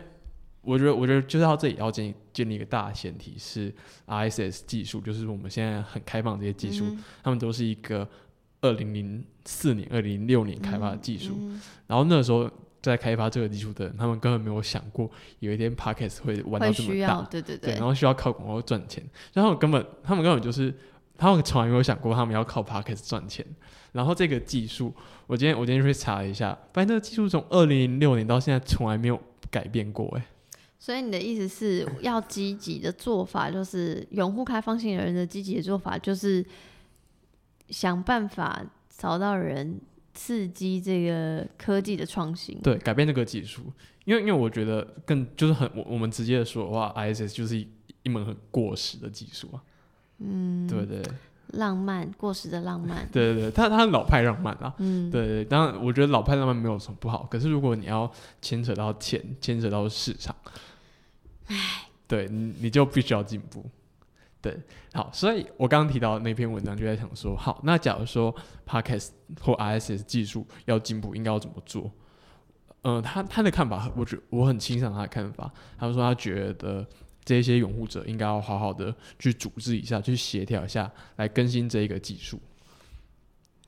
我觉得，我觉得就是到这里要建立建立一个大的前提是 RSS 技术，就是我们现在很开放这些技术，嗯。他们都是一个二零零四年、二零零六年开发的技术，嗯然后那时候在开发这个技术的人，他们根本没有想过有一天 Podcast 会玩到这么，大，对对对，然后需要靠广告赚钱，然后根本他们根本就是他们从来没有想过他们要靠 Podcast 赚钱。然后这个技术，我今天我今天去查了一下，发现这个技术从二零零六年到现在从来没有改变过，哎，所以你的意思是要积极的做法，就是拥护开放性的人的积极的做法，就是想办法找到人刺激这个科技的创新。对，改变这个技术，因为因为我觉得更就是很我我们直接的说的话，ISS 就是一一门很过时的技术啊，嗯，对对。浪漫过时的浪漫，对对对，他他老派浪漫啊，嗯，对对，当然我觉得老派浪漫没有什么不好，可是如果你要牵扯到钱，牵扯到市场，对你就必须要进步。对，好，所以我刚刚提到那篇文章就在想说，好，那假如说 Podcast 或 RSS 技术要进步，应该要怎么做？呃，他他的看法，我觉我很欣赏他的看法。他说他觉得这些拥护者应该要好好的去组织一下，去协调一下，来更新这一个技术。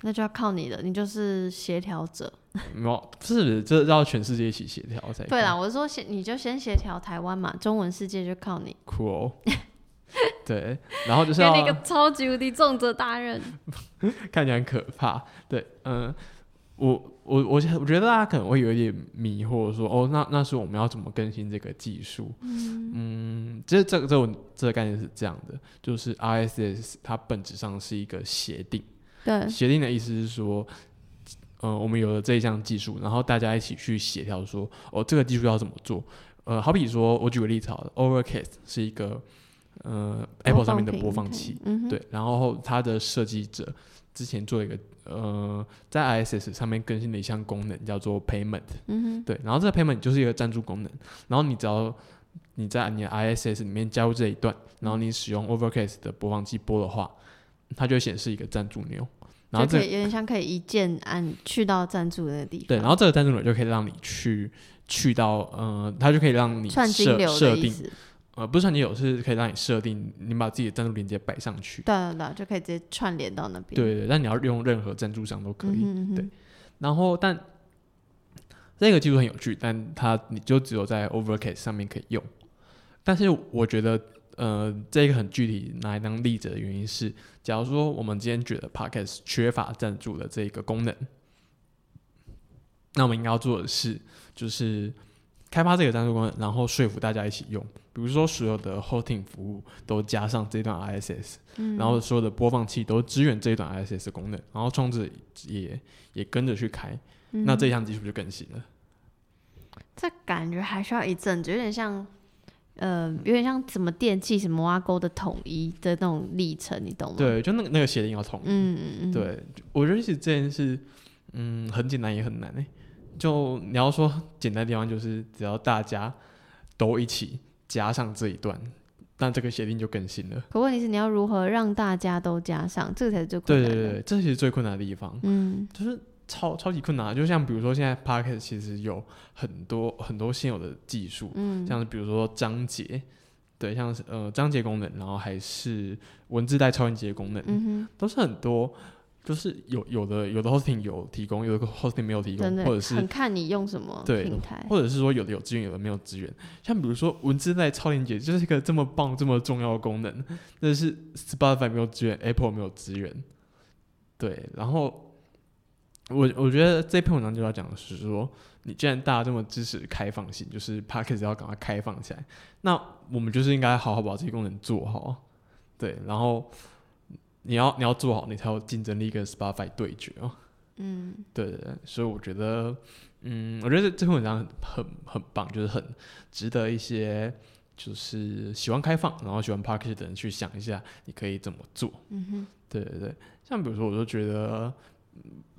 那就要靠你了，你就是协调者。没有，是这要全世界一起协调才对啦，我是说先你就先协调台湾嘛，中文世界就靠你，Cool。对，然后就是给要你一个超级无敌重责大任。看起来很可怕。对，嗯、我我我我觉得大家可能会有一点迷惑说哦，那那是我们要怎么更新这个技术？嗯，这这个这个这个概念是这样的，就是 RSS 它本质上是一个协定，对，协定的意思是说。呃，我们有了这一项技术，然后大家一起去协调说，哦，这个技术要怎么做？呃，好比说，我举个例子好了，Overcast 是一个呃 Apple 上面的播放器，嗯哼，对，然后它的设计者之前做一个呃，在 ISS 上面更新的一项功能，叫做 Payment。嗯哼，对，然后这个 Payment 就是一个赞助功能，然后你只要你在你的 ISS 里面加入这一段，然后你使用 Overcast 的播放器播的话，它就会显示一个赞助钮，然后这有点像可以一键按去到赞助的那个地方。对，然后这个赞助钮就可以让你去去到呃，它就可以让你串金设流设定呃，不是串金流，是可以让你设定你把自己的赞助链接摆上去。对对对，就可以直接串联到那边。对对，但你要用任何赞助商都可以。嗯哼嗯哼对然后，但这个技术很有趣，但它你就只有在 Overcast 上面可以用。但是我觉得，呃，这个很具体拿来当例子的原因是，假如说我们今天觉得 Podcast 缺乏赞助的这个功能，那我们应该要做的是，就是开发这个赞助功能，然后说服大家一起用。比如说，所有的 hosting 服务都加上这段 ISS，、嗯然后所有的播放器都支援这一段 ISS 的功能，然后创制也也跟着去开，嗯那这项技术就更新了。这感觉还需要一阵子，有点像，呃，有点像什么电器、什么挖沟的统一的那种历程，你懂吗？，对，就那个那个协定要统一。嗯嗯嗯，，对，我觉得其实这件事，嗯，很简单也很难诶。就你要说简单的地方，就是只要大家都一起加上这一段，那这个协定就更新了。可问题是你要如何让大家都加上，这个才是最困难的。对对对，这其实最困难的地方，嗯就是超超级困难的。就像比如说现在 p o c k e t 其实有很多很多现有的技术，嗯，像是比如说章节，对，像是呃章节功能，然后还是文字带超链接功能，嗯都是很多，就是有有的有的 hosting 有提供，有的 hosting 没有提，供或者是很看你用什么对平台。或者是说有的有资源，有的没有资源。像比如说文字带超链接，就是一个这么棒、这么重要的功能，但是 Spotify 没有资源，Apple 没有资源。对，然后我我觉得这篇文章就要讲的是说，你既然大家这么支持开放性，就是 p a c k a g e 要赶快开放起来，那我们就是应该好好把这些功能做好。对，然后你要你要做好，你才有竞争力跟 Spotify 对决哦。嗯对对对，所以我觉得，嗯，我觉得这篇文章很很很棒，就是很值得一些就是喜欢开放，然后喜欢 p a r k e t 的人去想一下，你可以怎么做。嗯哼，对对对，像比如说，我就觉得，嗯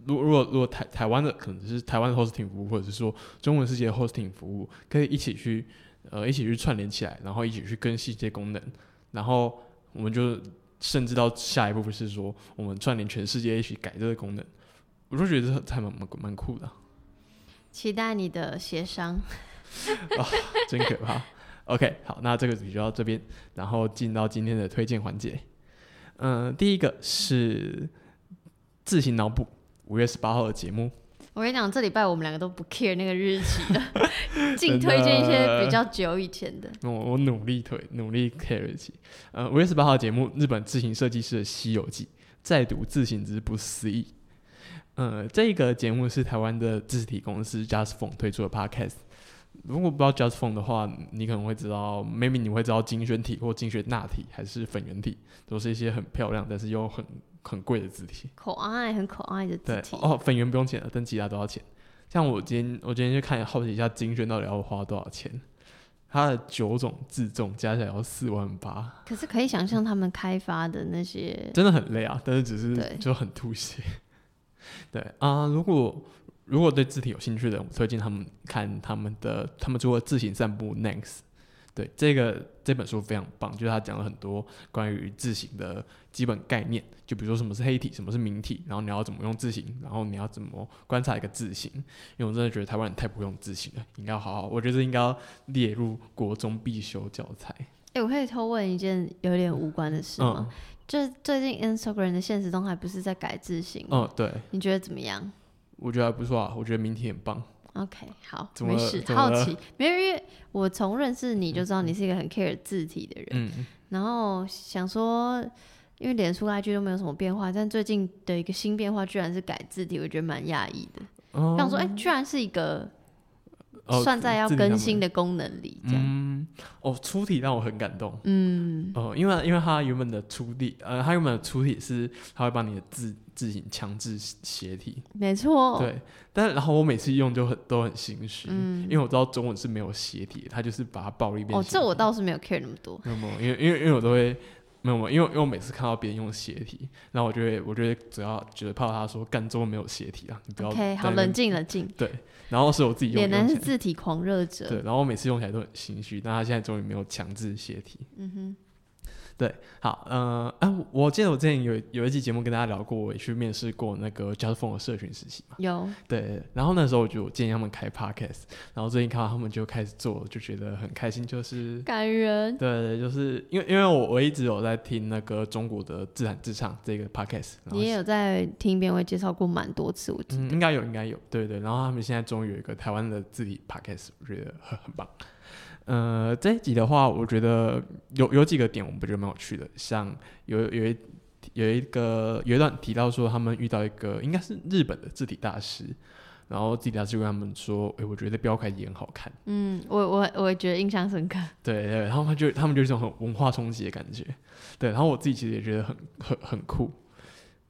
如果如果如果台台湾的可能是台湾的 hosting 服务，或者是说中文世界的 hosting 服务，可以一起去呃一起去串联起来，然后一起去更新一些功能，然后我们就甚至到下一步是说，我们串联全世界一起改这个功能，我就觉得这还蛮蛮蛮酷的啊、期待你的协商。真可怕。OK，好，那这个主题就到这边，然后进到今天的推荐环节。嗯、第一个是自行脑补五月十八号的节目，我跟你讲，这礼拜我们两个都不 care 那个日期的，尽推荐一些比较久以前的。我我努力推，努力 care 日期。呃，五月十八号的节目，日本自行设计师的《西游记》，再读自行之不思议。呃，这个节目是台湾的字体公司 Just Phone 推出的 podcast。如果不知道 Just Phone 的话，你可能会知道，maybe 你会知道精选体或精选钠体还是粉圆体，都是一些很漂亮但是又很很贵的字体。可爱，很可爱的字对体。哦，粉圆不用钱了，但其他都要钱。像我今天我今天就看好奇一下精选到底要花多少钱，它的九种字重加起来要四万八，可是可以想象他们开发的那些，真的很累啊，但是只是对就很吐血。对啊、如果如果对字体有兴趣的，我推荐他们看他们的他们做的自行散步 Next。对，这个这本书非常棒，就是他讲了很多关于字形的基本概念，就比如说什么是黑体，什么是明体，然后你要怎么用字形，然后你要怎么观察一个字形。因为我真的觉得台湾人太不会用字形了，应该要好好，我觉得应该要列入国中必修教材。哎、我可以偷问一件有点无关的事吗？嗯就是最近 Instagram 的现实动态不是在改字形吗？嗯，对，你觉得怎么样我觉得还不错啊，我觉得明体很棒。？OK，好，没事，好奇，没有，因为我从认识你就知道你是一个很 care 字体的人，嗯，然后想说，因为脸书 IG 都没有什么变化，但最近的一个新变化居然是改字体，我觉得蛮讶异的。哦。想说，哎、居然是一个哦算在要更新的功能里，这样，嗯，哦，出体让我很感动。嗯，哦，因为因为它原本的出体，呃，它原本的出体是它会把你的字字形强制斜体，没错，对。但然后我每次用就很都很心虚，嗯因为我知道中文是没有斜体的，它就是把它暴力变哦，这我倒是没有 care 那么多。没有，因为因为因为我都会没有没有，因为因为我每次看到别人用斜体，然后我就会我就会主要觉得怕他说干中文没有斜体啊，你不要 OK，好，在那边冷静冷静。对，然后是我自己用脸男是字体狂热者对，然后我每次用起来都很心虚，但他现在终于没有强制斜体。嗯哼，好，呃，啊，我记得我之前有有一期节目跟大家聊过，我也去面试过那个 Phone 的社群实习嘛。有，对，然后那时候我就建议他们开 Podcast，然后最近看到他们就开始做，就觉得很开心，就是感人，对，就是因为因为我我一直有在听那个中国的自弹自唱这个 Podcast，你也有在听编委介绍过蛮多次，我记嗯，得。应该有，应该有，对对。然后他们现在终于有一个台湾的自己 podcast，我觉得很很棒。呃，这一集的话，我觉得有有几个点我们觉得蛮有趣的，像有有一有一个有一段提到说他们遇到一个应该是日本的字体大师，然后自己大师跟他们说，哎、我觉得标楷体很好看。嗯，我我我也觉得印象深刻。对对，然后他就他们就有一种很文化冲击的感觉，对，然后我自己其实也觉得很很很酷，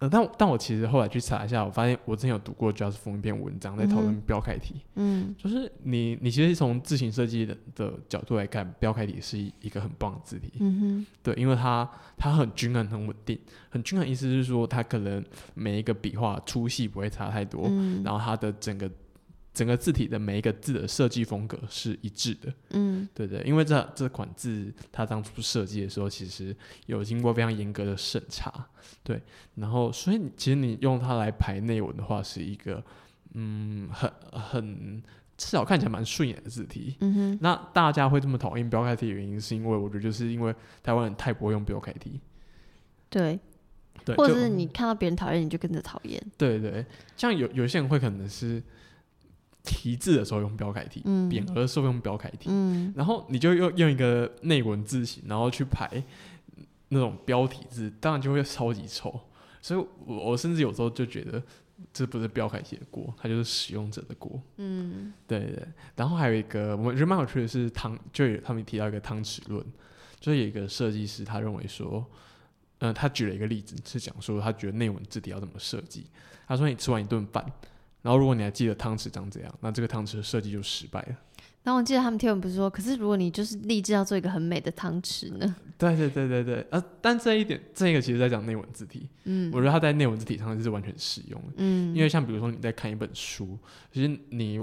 呃，但但我其实后来去查一下，我发现我之前有读过 Just 风一篇文章在讨论嗯标楷体，嗯。就是你你其实从字形设计的的角度来看，标楷体是一个很棒的字体，嗯哼。对，因为它它很均衡很稳定，很均衡意思是说它可能每一个笔画粗细不会差太多，嗯。然后它的整个整个字体的每一个字的设计风格是一致的。嗯对对，因为这这款字它当初设计的时候，其实有经过非常严格的审查，对，然后所以你其实你用它来排内文的话，是一个嗯很很至少看起来蛮顺眼的字体。嗯哼，那大家会这么讨厌标楷体的原因，是因为我觉得就是因为台湾人太不会用标楷体，对，或者你看到别人讨厌，你就跟着讨厌。对对，像有有些人会可能是题字的时候用标楷体，嗯匾额的时候用标楷体，嗯然后你就用用一个内文字形，然后去排那种标题字，当然就会超级丑。所以我我甚至有时候就觉得这不是标楷体的锅，它就是使用者的锅。嗯对对对。然后还有一个我觉得蛮有趣的是汤，就有他们提到一个汤匙论，就是有一个设计师他认为说，嗯、他举了一个例子是讲说他觉得内文字体要怎么设计。他说你吃完一顿饭。然后，如果你还记得汤匙长怎样，那这个汤匙的设计就失败了。然后我记得他们贴文不是说，可是如果你就是立志要做一个很美的汤匙呢？对对对对对，呃，但这一点，这个其实在讲内文字体，嗯我觉得它在内文字体上是完全适用的。嗯，因为像比如说你在看一本书，其实你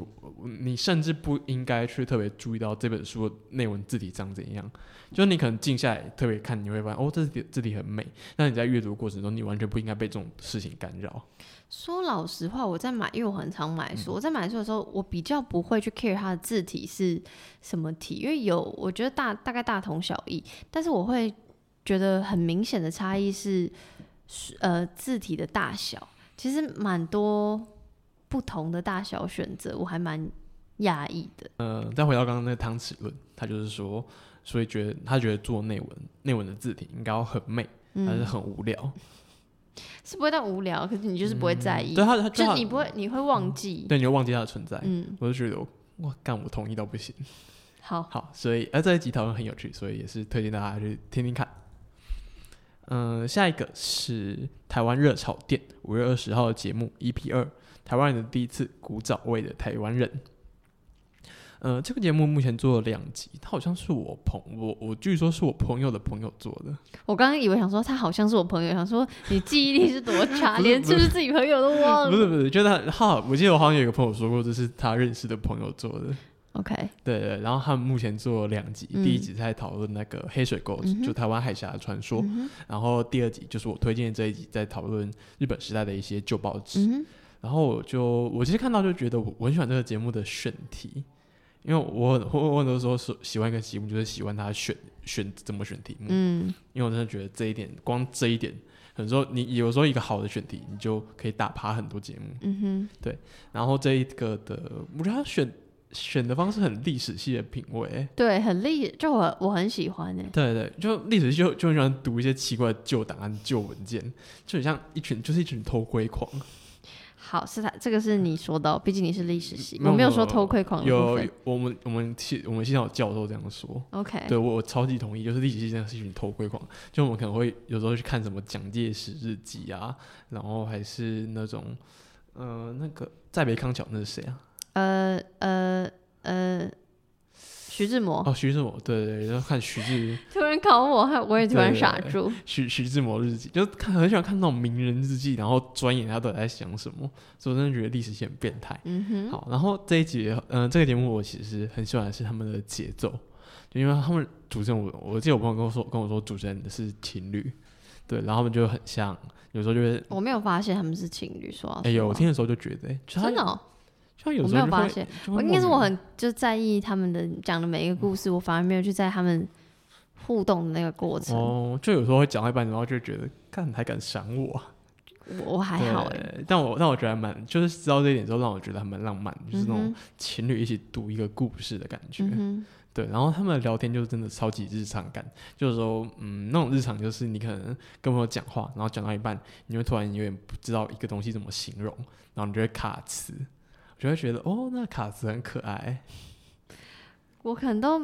你甚至不应该去特别注意到这本书的内文字体长怎样，就是你可能静下来特别看，你会发现哦，这字体字体很美。那你在阅读过程中，你完全不应该被这种事情干扰。说老实话，我在买，因为我很常买嗯书。我在买书的时候，我比较不会去 care 它的字体是什么体，因为有我觉得大大概大同小异，但是我会觉得很明显的差异是，呃字体的大小，其实蛮多不同的大小选择，我还蛮讶异的。呃，再回到刚刚那个汤匙论，他就是说，所以觉得他觉得做内文内文的字体应该要很美，但是嗯，很无聊。是不会到无聊，可是你就是不会在意，对他，就你不会，你会忘记。对，你会忘记他的存在。嗯，我就觉得我哇，干我同意到不行。好，好，所以呃这一集讨论很有趣，所以也是推荐大家去听听看。嗯、下一个是台湾热炒店五月二十号的节目 EP 二，台湾人的第一次古早味的台湾人。呃，这个节目目前做了两集，他好像是我朋我我据说是我朋友的朋友做的，我刚刚以为想说他好像是我朋友，想说你记忆力是多 差，连是不是自己朋友都忘了。不是不是，就他哈，我记得我好像有一个朋友说过，这是他认识的朋友做的。OK，对对，然后他们目前做了两集，嗯第一集在讨论那个黑水沟，嗯就台湾海峡的传说，嗯，然后第二集就是我推荐的这一集，在讨论日本时代的一些旧报纸。嗯，然后我就我其实看到就觉得我我很喜欢这个节目的选题，因为我很我我很多时候是喜欢一个节目，就是喜欢他选选怎么选题目，嗯因为我真的觉得这一点，光这一点，很多时候你有时候一个好的选题，你就可以打趴很多节目。嗯哼，对然后这一个的，我觉得他选选的方式很历史系的品味、欸对，很历，就我我很喜欢诶。对对，就历史系就就很喜欢读一些奇怪的旧档案、旧文件，就很像一群就是一群偷窥狂。好，是他这个是你说的哦，毕竟你是历史系，有我没有没有说偷窥狂的部有分。我们我们系我们系上有教授这样说，OK，对我我超级同意，就是历史系真的是一群偷窥狂，就我们可能会有时候去看什么蒋介石日记啊，然后还是那种呃那个在北康桥那是谁啊？呃呃呃，徐志摩。哦，徐志摩，对对对，然后看徐志。突然考我，害我也突然傻住。徐徐志摩日记，就是看很喜欢看那种名人日记，然后钻研他到底在想什么，所以我真的觉得历史系很变态。嗯哼，好，然后这一集，嗯、这个节目我其实很喜欢的是他们的节奏，就因为他们主持人我我记得我朋友跟我说跟我说主持人是情侣，对，然后他们就很像，有时候就会，我没有发现他们是情侣，说老哎呦，我听的时候就觉得，哎真的哦，我没有发现。我应该是我很就在意他们的讲的每一个故事，我反而没有去在他们互动的那个过程。哦，就有时候会讲到一半，然后就觉得，干还敢闪我啊，我我还好哎，对，但我但我觉得还蛮，就是知道这一点之后，让我觉得还蛮浪漫，就是那种嗯情侣一起读一个故事的感觉。嗯对，然后他们的聊天就真的超级日常感，就是说，嗯，那种日常就是你可能跟朋友讲话，然后讲到一半，你会突然有点不知道一个东西怎么形容，然后你就会卡词。我就会觉得哦，那卡词很可爱。我可能都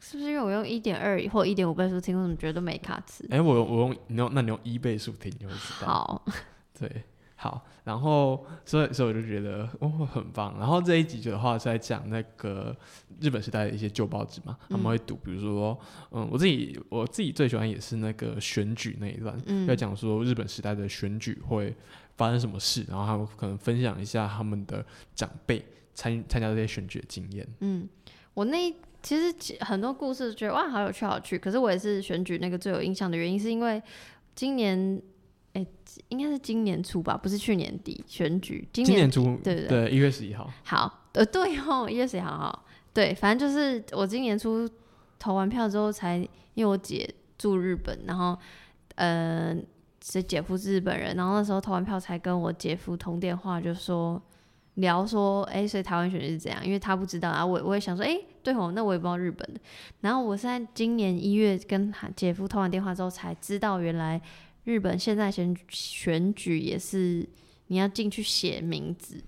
是不是因为我用一点二或一点五倍速听，我怎么觉得都没卡词？哎、我用我用你用那你用一倍速听，你会知道。好，对，好，然后所以所以我就觉得哦很棒。然后这一集的话是在讲那个日本时代的一些旧报纸嘛，他们会读，比如说嗯，我自己我自己最喜欢也是那个选举那一段，嗯在讲说日本时代的选举会发生什么事，然后他们可能分享一下他们的长辈参与参加这些选举的经验。嗯，我那其实很多故事觉得哇好有趣好有趣，可是我也是选举那个最有印象的原因，是因为今年哎、应该是今年初吧，不是去年底选举，今年初对对对一月十一号，好，呃，对哦，一月十一号好，对，反正就是我今年初投完票之后才，因为我姐住日本，然后呃，是姐夫是日本人，然后那时候投完票才跟我姐夫通电话，就说聊说，哎、所以台湾选举是怎样？因为他不知道，啊我我也想说，哎、对哦，那我也不知道日本的，然后我是在今年一月跟他姐夫通完电话之后才知道，原来日本现在选选举也是你要进去写名字。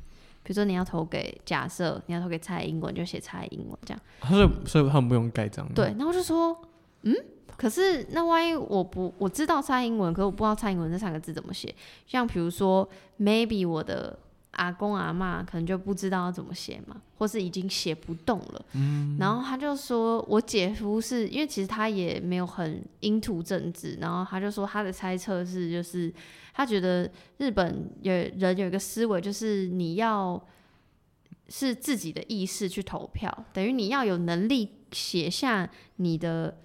比如说你要投给，假设你要投给蔡英文，就写蔡英文这样。他说所以他们不用盖章，对，然后我就说，嗯，可是那万一我不我知道蔡英文，可我不知道蔡英文这三个字怎么写。像比如说，maybe 我的阿公阿妈可能就不知道要怎么写嘛，或是已经写不动了。嗯，然后他就说我姐夫是因为其实他也没有很 into 政治，然后他就说他的猜测是就是他觉得日本有人有一个思维，就是你要是自己的意识去投票，等于你要有能力写下你的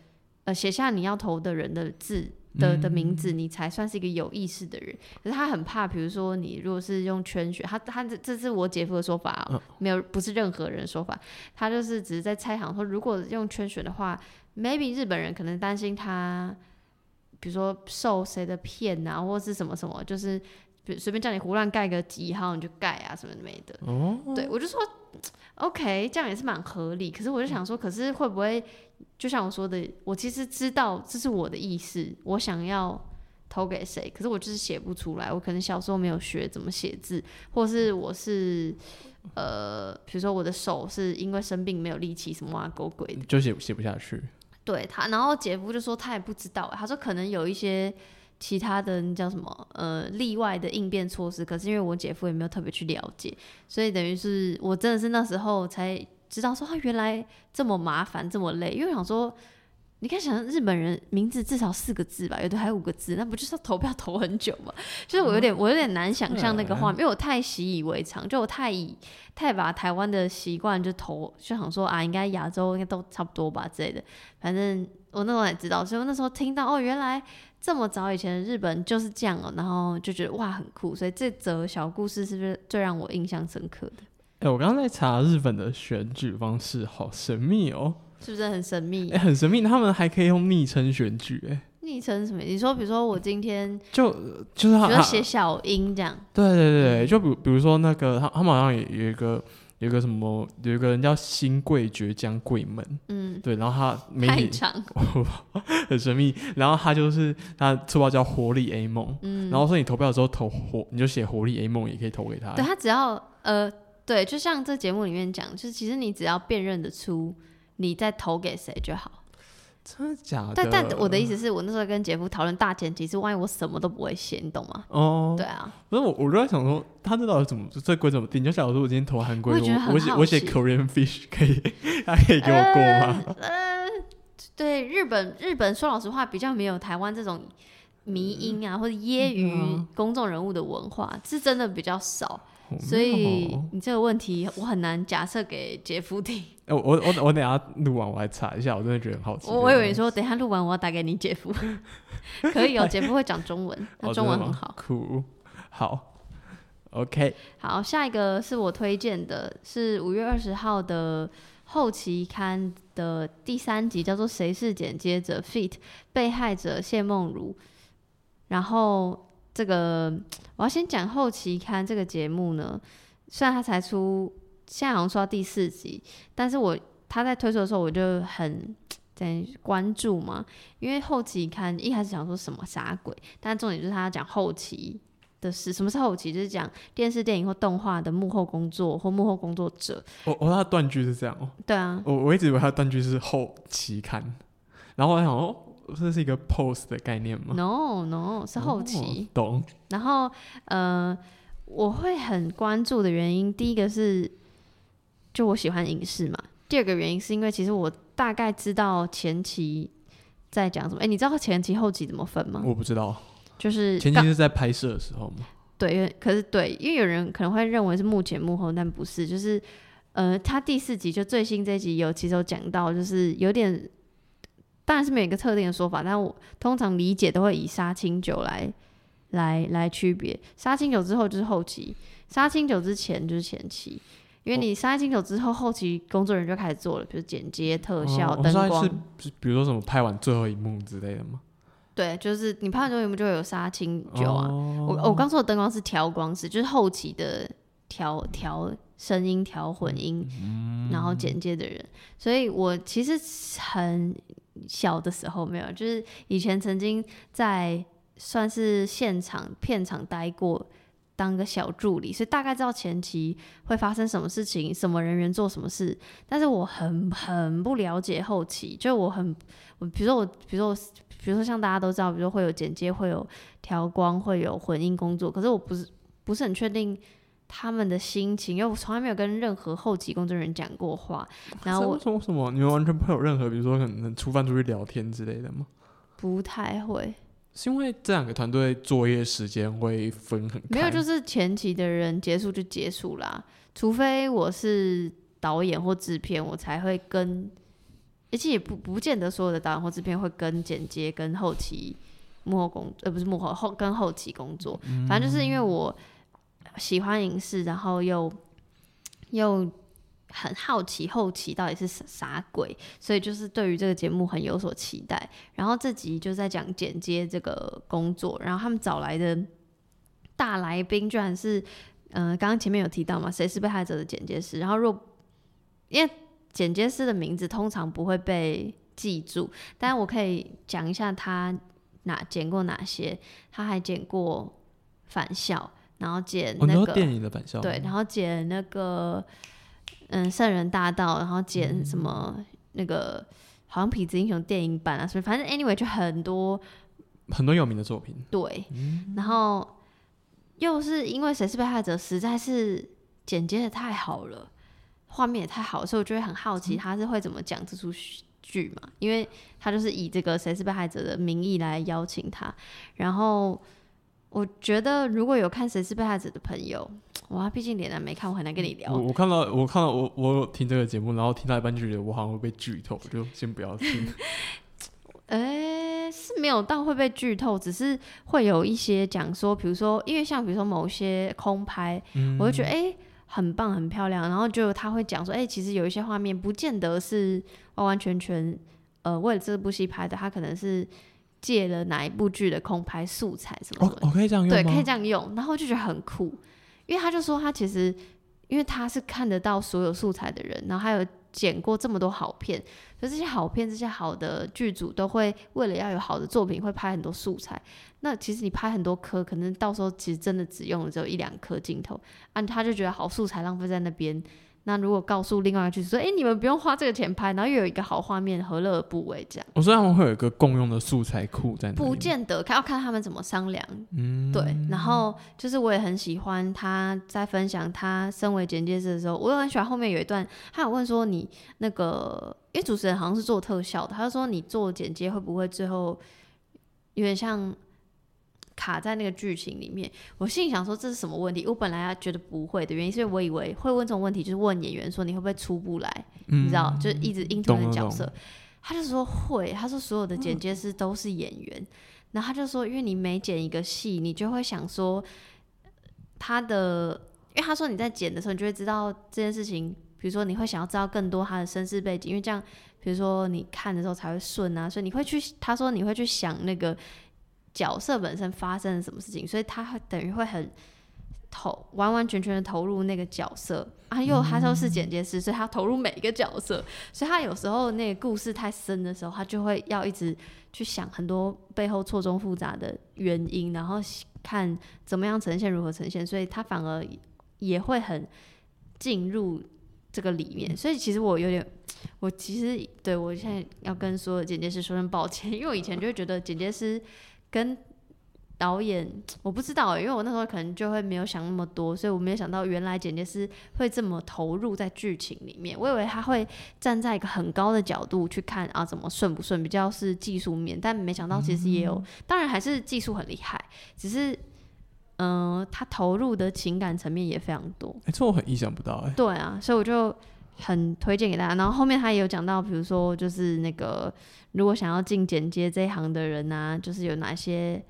呃写下你要投的人的字的的名字，你才算是一个有意识的人。可是他很怕，比如说你如果是用圈选，他他这这是我姐夫的说法、哦，没有不是任何人的说法，他就是只是在猜想说，如果用圈选的话，maybe 日本人可能担心他。比如说受谁的骗啊，或是什么什么，就是随便叫你胡乱盖个几号你就盖啊，什么没的。哦，对我就说 OK，这样也是蛮合理。可是我就想说，可是会不会就像我说的，我其实知道这是我的意思，我想要投给谁，可是我就是写不出来。我可能小时候没有学怎么写字，或是我是呃，比如说我的手是因为生病没有力气，什么啊狗鬼的。就写写不下去。对他，然后姐夫就说他也不知道，欸他说可能有一些其他的那叫什么呃例外的应变措施，可是因为我姐夫也没有特别去了解，所以等于是我真的是那时候才知道说，他原来这么麻烦这么累，因为我想说。你看，想日本人名字至少四个字吧，有的还有五个字，那不就是要投票投很久吗？就是我有点，我有点难想象那个画面，因为我太习以为常，就我太以太把台湾的习惯就投，就想说啊，应该亚洲应该都差不多吧之类的。反正我那时候也知道，所以我那时候听到哦，原来这么早以前的日本就是这样哦，然后就觉得哇很酷，所以这则小故事是不是最让我印象深刻的？哎、我刚刚在查日本的选举方式，好神秘哦，是不是很神秘哎、？很神秘，他们还可以用昵称选举、哎，昵称什么？你说，比如说我今天，就就是他比如说写小英这样，对对对对，就比比如说那个他他们好像有有一个有一个什么有一个人叫新贵绝江贵门，嗯，对，然后他媒体太长，很神秘，然后他就是他绰号叫活力 A 梦，嗯，然后说你投票的时候投活，你就写活力 A 梦也可以投给他，对他只要呃，对，就像这节目里面讲，就是其实你只要辨认得出你在投给谁就好。真的假的？但但我的意思是我那时候跟姐夫讨论大前提是，万一我什么都不会写，你懂吗？哦，对啊，不是我，我就在想说，他这到底怎么这规则怎么定？就假如说我今天投韩国瑜，我觉得很我写我写 Korean fish 可以，他可以给我过吗？呃，对，日本日本说老实话比较没有台湾这种迷音啊或者揶揄公众人物的文化，是真的比较少。所以哦你这个问题我很难假设给杰夫听。哎 我我我我等下录完我来查一下，我真的觉得很好奇。我我以为你说等下录完我要打给你姐夫，可以哦，姐夫会讲中文，他哦中文很好。酷，好，OK，好，下一个是我推荐的，是五月二十号的后期刊的第三集，叫做《谁是剪接者 Fit 被害者谢梦如》。然后这个我要先讲后期刊这个节目呢，虽然它才出，现在好像出到第四集，但是我他在推出的时候我就很在关注嘛，因为后期刊一开始想说什么啥鬼，但重点就是他讲后期的事。什么是后期？就是讲电视、电影或动画的幕后工作或幕后工作者。我我他的断句是这样哦，对啊，我我一直以为他的断句是后期刊，然后我想哦，这是一个 post 的概念吗？No No 是后期。哦懂。然后呃，我会很关注的原因，第一个是就我喜欢影视嘛，第二个原因是因为其实我大概知道前期在讲什么。哎，你知道前期后期怎么分吗？我不知道，就是前期是在拍摄的时候吗？对，可是对，因为有人可能会认为是幕前幕后，但不是，就是呃，他第四集就最新这一集有其实有讲到，就是有点，当然是没有一个特定的说法，但我通常理解都会以杀青酒来来来区别，杀青酒之后就是后期，杀青酒之前就是前期。因为你杀青酒之后，后期工作人员就开始做了，比如剪接、特效、哦灯光，是是比如说什么拍完最后一幕之类的吗？对，就是你拍完最后，有没有就会有杀青酒啊？哦我我刚说的灯光是调光师，就是后期的调调声音、调混音，嗯然后剪接的人。所以我其实很小的时候没有，就是以前曾经在算是现场片场待过。当个小助理，所以大概知道前期会发生什么事情，什么人员做什么事，但是我很很不了解后期，就我很我比如说我比如说我比如说像大家都知道，比如说会有剪接，会有调光，会有混音工作，可是我不是不是很确定他们的心情，因为我从来没有跟任何后期工作人员讲过话，然后我为什么？你们完全不会有任何，比如说可能出饭出去聊天之类的吗？不太会，是因为这两个团队作业时间会分很开，没有就是前期的人结束就结束啦，除非我是导演或制片，我才会跟，而且也不不见得所有的导演或制片会跟剪接跟后期幕后工呃不是幕后后跟后期工作，反正就是因为我喜欢影视，然后又又很好奇后期到底是啥啥鬼，所以就是对于这个节目很有所期待。然后这集就在讲剪接这个工作，然后他们找来的大来宾居然是，嗯、呃，刚刚前面有提到嘛，谁是被害者的剪接师？然后若因为剪接师的名字通常不会被记住，但我可以讲一下他哪剪过哪些，他还剪过返校，然后剪那个、对，然后剪那个嗯圣人大道，然后剪什么、那个好像痞子英雄电影版啊，所以反正 anyway 就很多很多有名的作品，对，然后又是因为谁是被害者实在是剪接的太好了，画面也太好，所以我就会很好奇他是会怎么讲这出剧嘛，因为他就是以这个谁是被害者的名义来邀请他，然后。我觉得如果有看《谁是被害者》的朋友，哇，毕竟脸男没看，我很难跟你聊。我我看到我看到我我有听这个节目，然后听到一半就觉得我好像会被剧透，就先不要听。诶、是没有到会被剧透，只是会有一些讲说，比如说，因为像比如说某些空拍，嗯我就觉得诶、很棒很漂亮，然后就他会讲说，诶、其实有一些画面不见得是完完全全呃为了这部戏拍的，他可能是借了哪一部剧的空拍素材什么哦的，哦可以这样用吗？对，可以这样用，然后就觉得很酷，因为他就说他其实，因为他是看得到所有素材的人，然后还有剪过这么多好片，所以这些好片、这些好的剧组都会为了要有好的作品，会拍很多素材。那其实你拍很多颗，可能到时候其实真的只用了只有一两颗镜头，啊，他就觉得好素材浪费在那边。那如果告诉另外一个剧组说，哎、你们不用花这个钱拍，然后又有一个好画面，何乐而不为？这样我说他们会有一个共用的素材库在那里吗不见得，看要看他们怎么商量。嗯对，然后就是我也很喜欢他在分享他身为剪接师的时候，我又很喜欢后面有一段，他有问说你那个，因为主持人好像是做特效的，他就说你做剪接会不会最后有点像卡在那个剧情里面？我心里想说这是什么问题？我本来觉得不会的原因，是因为我以为会问这种问题，就是问演员说你会不会出不来，你知道，就是一直应对嗯懂了懂的角色。他就说会，他说所有的剪接师都是演员，然后他就说，因为你每剪一个戏，你就会想说他的，因为他说你在剪的时候，你就会知道这件事情，比如说你会想要知道更多他的身世背景，因为这样，比如说你看的时候才会顺啊，所以你会去，他说你会去想那个角色本身发生了什么事情，所以他会等于会很投完完全全的投入那个角色啊，又他说是剪接师，所以他投入每一个角色，所以他有时候那个故事太深的时候，他就会要一直去想很多背后错综复杂的原因，然后看怎么样呈现，如何呈现，所以他反而也会很进入这个里面。所以其实我有点，我其实对我现在要跟所有剪接师说声抱歉，因为我以前就会觉得剪接师跟导演我不知道、欸，因为我那时候可能就会没有想那么多，所以我没有想到原来剪接师会这么投入在剧情里面。我以为他会站在一个很高的角度去看啊，怎么顺不顺，比较是技术面，但没想到其实也有，当然还是技术很厉害，只是嗯、呃他投入的情感层面也非常多。哎、这我很意想不到哎、对啊，所以我就很推荐给大家。然后后面他也有讲到，比如说就是那个如果想要进剪接这一行的人啊，就是有哪些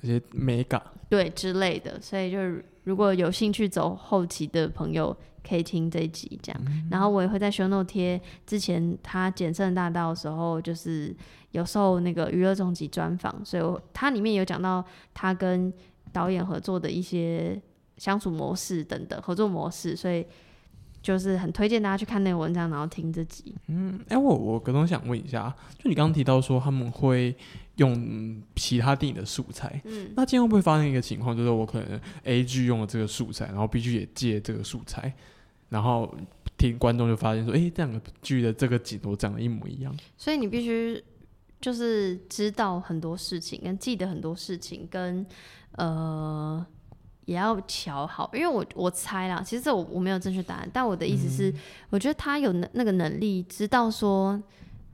那些美感，对之类的，所以就是如果有兴趣走后期的朋友，可以听这一集这样。然后我也会在 show note 贴之前他剪圣大道的时候，就是有受那个娱乐终极专访，所以我他里面有讲到他跟导演合作的一些相处模式等等合作模式，所以就是很推荐大家去看那个文章，然后听这集。嗯哎、我我刚刚想问一下，就你刚刚提到说他们会用嗯其他电影的素材，嗯，那今天会不会发生一个情况，就是我可能 A 剧用了这个素材，然后 B 剧也借这个素材，然后听观众就发现说，哎、这两个剧的这个景都长得一模一样，所以你必须就是知道很多事情，跟记得很多事情，跟呃也要瞧好。因为我我猜啦，其实这我我没有正确答案，但我的意思是，我觉得他有那那个能力，知道说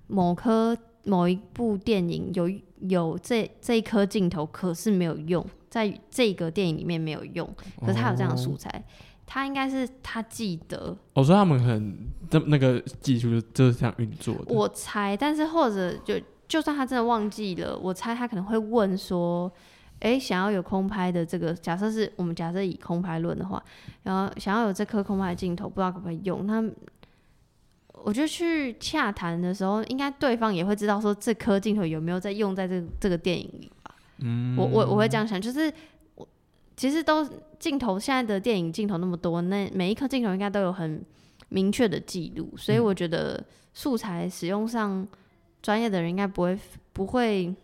某颗某一部电影有有这这一颗镜头，可是没有用，在这个电影里面没有用，可是他有这样的素材。他应该是他记得，我说他们很这那个技术就就是这样运作的。我猜，但是或者就就算他真的忘记了，我猜他可能会问说：“诶，想要有空拍的这个，假设是我们假设以空拍论的话，然后想要有这颗空拍镜头，不知道可不可以用？那我觉得去洽谈的时候，应该对方也会知道说这颗镜头有没有在用在这个这个电影里吧？嗯，我我我会这样想，就是我其实都镜头现在的电影镜头那么多，那每一颗镜头应该都有很明确的记录，所以我觉得素材使用上专业的人应该不会不会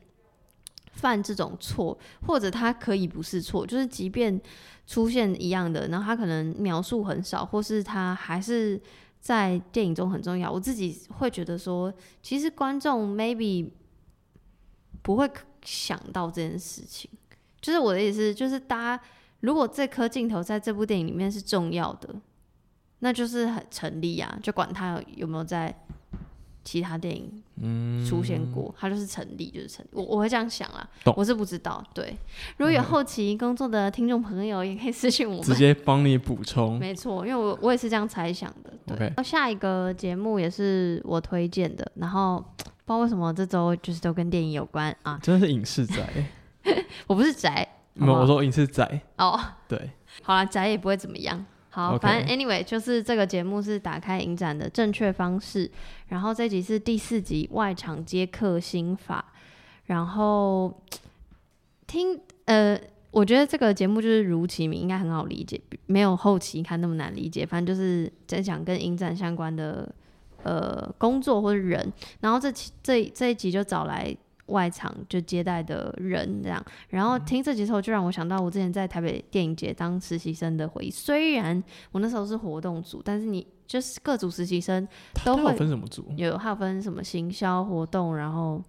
犯这种错，或者他可以不是错，就是即便出现一样的，然后他可能描述很少，或是他还是在电影中很重要。我自己会觉得说，其实观众 maybe 不会想到这件事情。就是我的意思，就是大家如果这颗镜头在这部电影里面是重要的，那就是很成立啊，就管他有没有在其他电影出现过，它就是成立，就是成立。我我会这样想啦，我是不知道。对，如果有后期工作的听众朋友，也可以私信我们。直接帮你补充。没错，因为我我也是这样猜想的。对 OK 然后下一个节目也是我推荐的，然后不知道为什么这周就是都跟电影有关啊。真的是影视宅，我不是宅，没有，我说影视宅，哦，对，好了，宅也不会怎么样。好反正 anyway 就是这个节目是打开影展的正确方式，然后这集是第四集外场接客心法，然后听呃，我觉得这个节目就是如其名，应该很好理解，没有后期看那么难理解，反正就是在讲跟影展相关的呃工作或者人，然后这期这这一集就找来。外场就接待的人这样，然后听这集之后，就让我想到我之前在台北电影节当实习生的回忆。虽然我那时候是活动组，但是你就是各组实习生都会分什么组？有，还有分什么行销活动，然后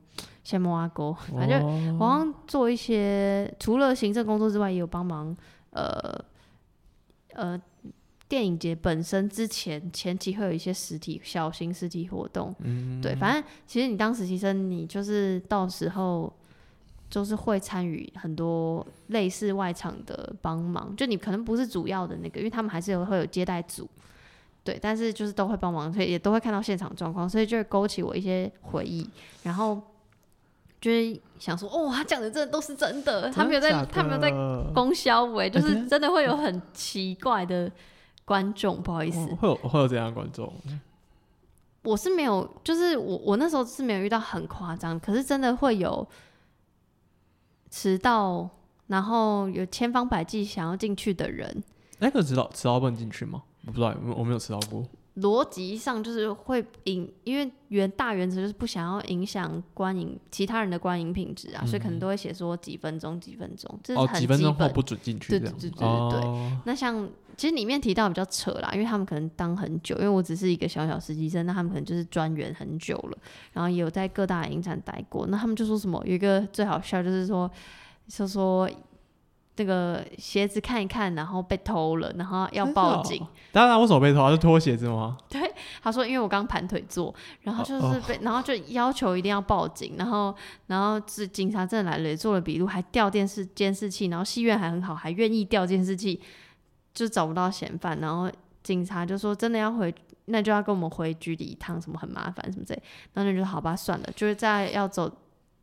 先摸阿沟，反正哦我好像做一些除了行政工作之外，也有帮忙呃呃电影节本身之前前期会有一些实体小型实体活动，嗯。对，反正其实你当实习生，你就是到时候就是会参与很多类似外场的帮忙，就你可能不是主要的那个，因为他们还是有会有接待组，对，但是就是都会帮忙，所以也都会看到现场状况，所以就会勾起我一些回忆，然后就是想说，哦，他讲的真的都是真的，他没有在，他没有在在供销委，就是真的会有很奇怪的观众，不好意思，会有会有这样的观众，我是没有，就是我我那时候是没有遇到很夸张，可是真的会有迟到，然后有千方百计想要进去的人，那个迟到迟到不能进去吗？我不知道，我我没有迟到过。逻辑上就是会影，因为原大原则就是不想要影响观影其他人的观影品质啊，所以可能都会写说几分钟几分钟，这是几分钟基本后不准进去对。对对对对对哦那像其实里面提到比较扯啦，因为他们可能当很久，因为我只是一个小小实习生，那他们可能就是专员很久了，然后也有在各大影展待过。那他们就说什么有一个最好笑就是说，就说那个鞋子看一看，然后被偷了，然后要报警。当然，为什么被偷啊？是脱鞋子吗？对他说因为我刚盘腿坐，然后就哦是被，然后就要求一定要报警，然后然后是警察真的来了，也做了笔录，还调电视监视器，然后戏院还很好，还愿意调监视器，就找不到嫌犯，然后警察就说真的要回，那就要跟我们回局里一趟，什么很麻烦什么之类，然后就好吧，算了，就是在要走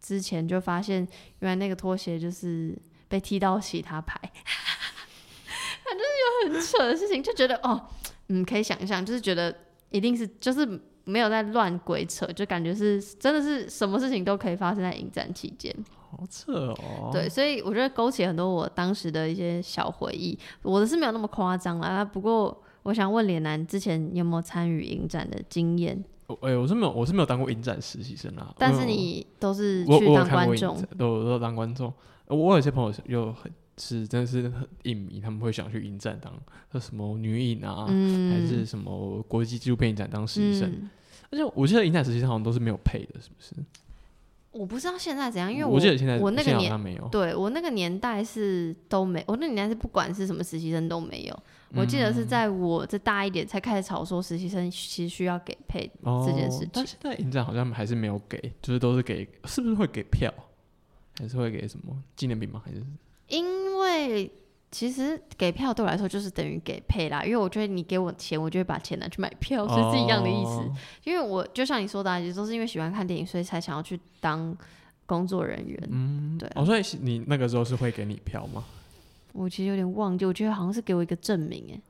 之前就发现原来那个拖鞋就是被踢到其他牌，反正有很扯的事情，就觉得哦，嗯，可以想象，就是觉得一定是就是没有在乱鬼扯，就感觉是真的是什么事情都可以发生在影展期间。好扯哦。对，所以我觉得勾起很多我当时的一些小回忆。我的是没有那么夸张啦，不过我想问脸男之前有没有参与影展的经验？我哎、我是没有，我是没有当过影展实习生啊。但是你都是去当观众展，，都都当观众。呃我有些朋友又很是真的是很影迷，他们会想去影展当呃什么女影啊，嗯，还是什么国际纪录片影展当实习生。嗯而且我记得影展实习生好像都是没有配的，是不是？我不知道现在怎样，因为我记得现在我那个年没有。对我那个年代是都没，我那个年代是不管是什么实习生都没有。我记得是嗯在我这大一点才开始吵说实习生其实需要给配这件事哦、但情。现在影展好像还是没有给，就是都是给，是不是会给票，还是会给什么纪念品吗？还是？因为其实给票对我来说就是等于给配啦，因为我觉得你给我钱，我就会把钱拿去买票，所以是一样的意思。哦因为我就像你说的、啊，也都是因为喜欢看电影，所以才想要去当工作人员。嗯，对啊。哦，所以你那个时候是会给你票吗？我其实有点忘记，我觉得好像是给我一个证明，哎，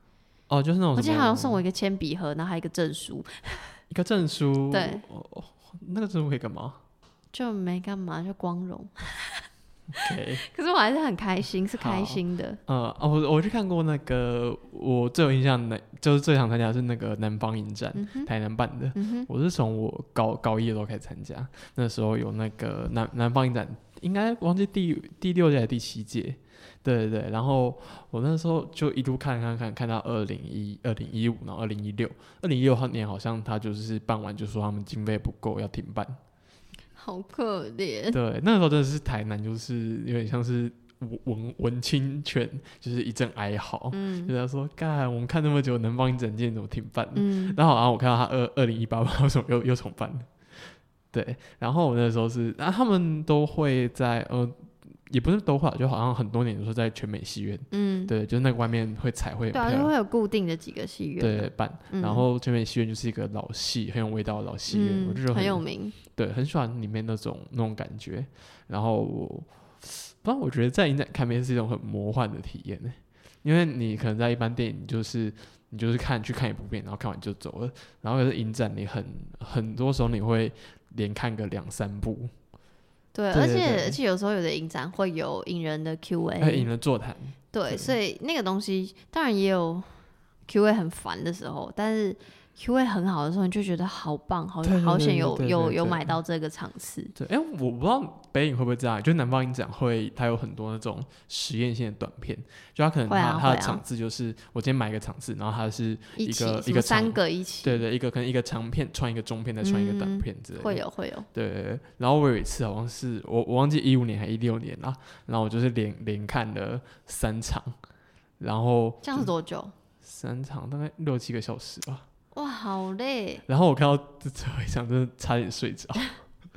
哦，就是那种我记得好像送我一个铅笔盒，然后还有一个证书，一个证书，对。哦，哦那个证书可以干嘛就没干嘛，就光荣。？OK，可是我还是很开心，是开心的。呃，哦，我我去看过那个，我最有印象的，就是最想参加的是那个南方影展，嗯，台南办的。嗯，我是从我高高一的时候开始参加，那时候有那个南南方影展，应该忘记第第六届还是第七届，对对对。然后我那时候就一路看看看看到二零一二零一五，然后二零一六，二零一六年好像他就是办完就说他们经费不够要停办，好可怜。对，那个时候真的是台南，就是有点像是文文文青圈，就是一阵哀嚎，嗯 就他说干，我们看那么久，南方影展今天怎么停办了？嗯，然后好像我看到他二二零一八不知道为什么又又重办了，对，然后我那时候是，啊，他们都会在呃，也不是都会，就好像很多年都是在全美戏院，嗯，对，就是那个外面会彩绘很对啊，就会有固定的几个戏院。对办，嗯，然后全美戏院就是一个老戏很有味道的老戏院，我就觉得嗯很有名。对，很喜欢里面那种那种感觉，然后我不然，我觉得在影展看片是一种很魔幻的体验呢，因为你可能在一般电影就是你就是看去看一部片，然后看完就走了，然后可是影展你很很多时候你会连看个两三部，对，而且而且有时候有的影展会有影人的还有影 Q&A，人座谈，对，对。所以那个东西当然也有 Q&A 很烦的时候，但是 Q&A 很好的时候，你就觉得好棒，好好险有有有买到这个场次。对，哎、我不知道北影会不会这样，就南方影展会，它有很多那种实验性的短片，就它可能它、它的场次就是我今天买一个场次，然后它是一个一个三长个一起，对对，一个可能一个长片穿一个中片，再穿一个短嗯片之类的。会有会有，对对对。然后我有一次好像是我我忘记一五年还一六年啦，然后我就是连连看了三场，然后这样是多久？三场大概六七个小时吧。哇，好累。然后我看到这最后一场，真的差点睡着。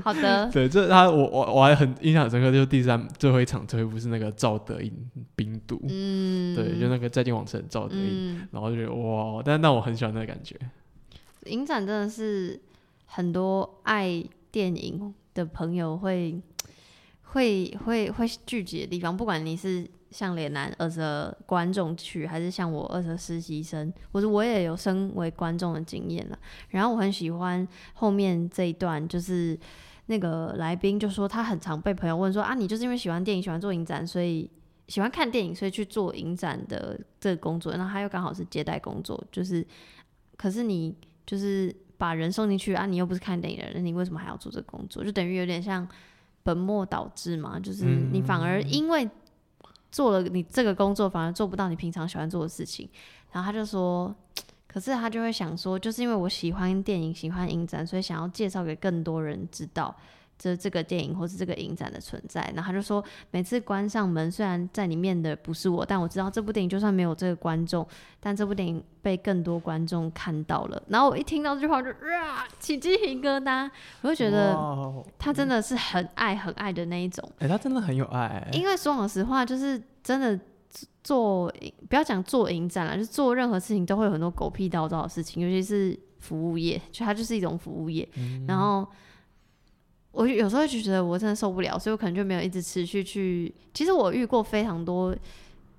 好的，对，这他我我我还很印象很深刻，就是第三最后一场最后一部是那个赵德胤冰毒，嗯，对，就那个再见网城赵德胤，嗯，然后就觉得哇，但但我很喜欢那个感觉。影展真的是很多爱电影的朋友会会会会聚集的地方，不管你是像脸男二十观众去，还是像我二十实习生，我说我也有身为观众的经验了。然后我很喜欢后面这一段，就是那个来宾就说他很常被朋友问说啊，你就是因为喜欢电影，喜欢做影展，所以喜欢看电影，所以去做影展的这个工作，然后他又刚好是接待工作，就是，可是你就是把人送进去啊，你又不是看电影的人，你为什么还要做这个工作？就等于有点像本末倒置嘛，就是你反而因为做了你这个工作，反而做不到你平常喜欢做的事情。然后他就说，可是他就会想说，就是因为我喜欢电影，喜欢影展，所以想要介绍给更多人知道。这这个电影或是这个影展的存在，然后他就说，每次关上门，虽然在里面的不是我，但我知道这部电影就算没有这个观众，但这部电影被更多观众看到了。然后我一听到这句话就啊，起鸡皮疙瘩，我就觉得他真的是很爱很爱的那一种。哎、他真的很有爱、因为说老实话，就是真的做不要讲做影展了，就做任何事情都会有很多狗屁叨叨的事情，尤其是服务业，就它就是一种服务业。然后我有时候就觉得我真的受不了，所以我可能就没有一直持续去。其实我遇过非常多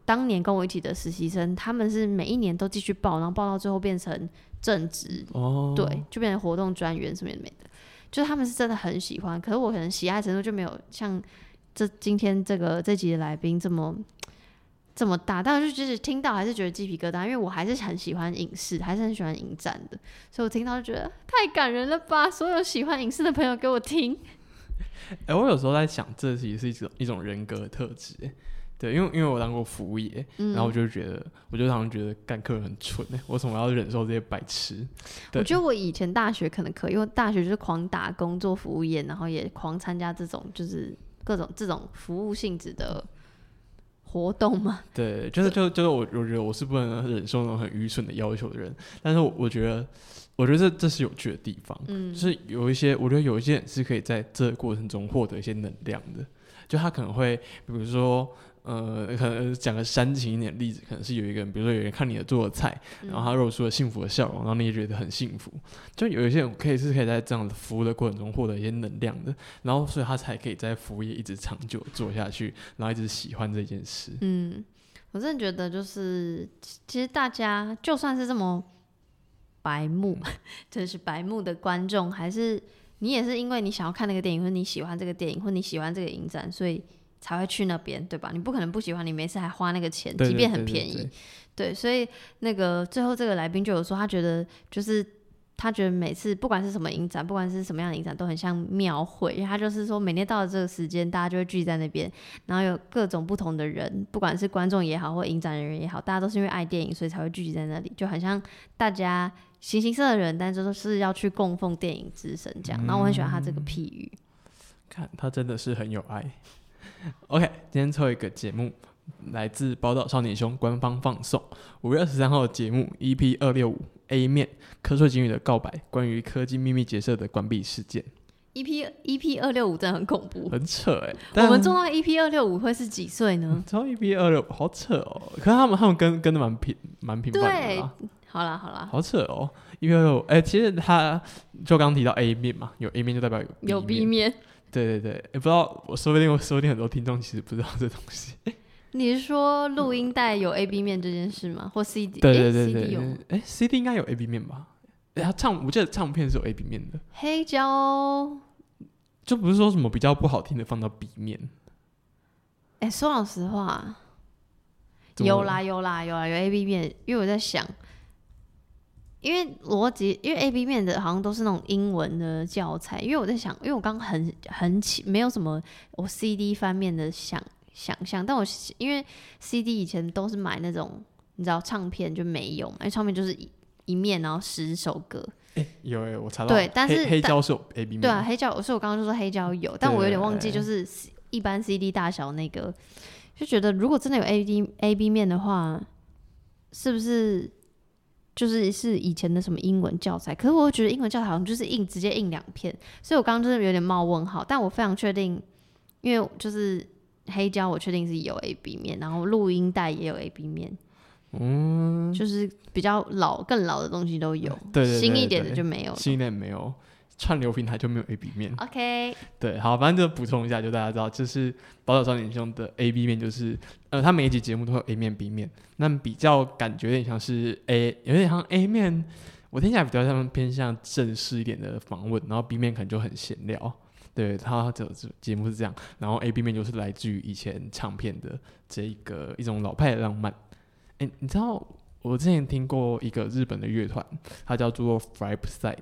当年跟我一起的实习生，他们是每一年都继续报，然后报到最后变成正职，哦，对，就变成活动专员什么也没的。就是他们是真的很喜欢，可是我可能喜爱程度就没有像这今天这个这集的来宾这么这么大，但我就就是听到还是觉得鸡皮疙瘩，因为我还是很喜欢影视，还是很喜欢影展的，所以我听到就觉得太感人了吧！所有喜欢影视的朋友给我听，哎、我有时候在想，这其实是一种一种人格的特质、哎对，因为因为我当过服务业，嗯，然后我就觉得，我就常常觉得干客人很蠢、哎，为什么要忍受这些白痴？我觉得我以前大学可能可以，因为大学就是狂打工做服务业，然后也狂参加这种就是各种这种服务性质的活动嘛。对，就是就就是我我觉得我是不能忍受那种很愚蠢的要求的人，但是我我觉得我觉得这这是有趣的地方，嗯就是有一些我觉得有一些人是可以在这个过程中获得一些能量的，就他可能会比如说。呃，可能讲个煽情一点的例子，可能是有一个人，比如说有人看你的做的菜，然后他露出了幸福的笑容，然后你也觉得很幸福。就有一些人可以是可以在这样的服务的过程中获得一些能量的，然后所以他才可以在服务业一直长久做下去，然后一直喜欢这件事。嗯，我真的觉得就是，其其实大家就算是这么白目，真是白目的观众，还是你也是因为你想要看那个电影，或者你喜欢这个电影，或者你喜欢这个影展，所以才会去那边，对吧？你不可能不喜欢，你没事还花那个钱，即便很便宜。对对，所以那个最后这个来宾就有说，他觉得就是他觉得每次不管是什么影展，不管是什么样的影展，都很像庙会。因为他就是说，每天到了这个时间，大家就会聚集在那边，然后有各种不同的人，不管是观众也好，或影展人员也好，大家都是因为爱电影，所以才会聚集在那里，就很像大家形形色色的人，但是都是要去供奉电影之神这样。然后我很喜欢他这个譬喻。看他真的是很有爱。OK，今天最后一个节目来自宝岛少年兄官方放送五月二十三号的节目 EP 二六五 A 面瞌睡警语的告白，关于科技秘密结社的关闭事件，EP EP 二六五真的很恐怖。很扯哎、我们做到 EP 二六五会是几岁呢？超 EP 二六好扯哦，可是他们他们跟跟的蛮频蛮频繁的对啦，，好啦好啦，好扯哦。EP 二六五哎，其实他就刚提到 A 面嘛，有 A 面就代表有有 B 面。对对对，也不知道，我说不定我说不定很多听众其实不知道这东西。你是说录音带有 A B 面这件事吗？或 CD？对对对对有，哎，CD 应该有 A B 面吧？哎，他唱，我记得唱片是有 A B 面的，黑胶。就不是说什么比较不好听的放到 B 面。哎、说老实话，有啦有啦有啦有 A B 面，因为我在想，因为逻辑，因为 A B 面的好像都是那种英文的教材，因为我在想，因为我刚很很起没有什么我 C D 翻面的想想象，但我因为 C D 以前都是买那种你知道唱片就没有嘛，因为唱片就是一一面然后十首歌，哎，有哎，我查到对但是黑黑胶是有 A B 面，对啊，黑胶，所以我刚刚就说黑胶有，但我有点忘记，就是一般 CD 大小那个，就觉得如果真的有 A D A B 面的话，是不是就是是以前的什么英文教材？可是我觉得英文教材好像就是印直接印两片，所以我刚刚真的有点冒问号，但我非常确定，因为就是黑胶我确定是有 A B 面，然后录音带也有 A B 面，嗯，就是比较老更老的东西都有，对对对新一点的就没有了。新一点没有，串流平台就没有 A B 面。OK，对，好，反正就补充一下，就大家知道，就是宝岛少年兄的 A B 面，就是呃，他每一集节目都会有 A 面、B 面，那比较感觉有点像是 A，有点像 A 面，我听起来比较像偏向正式一点的访问，然后 B 面可能就很闲聊。对，他这这节目是这样，然后 A B 面就是来自于以前唱片的这个一种老派的浪漫。哎，你知道我之前听过一个日本的乐团，它叫做 Flipside，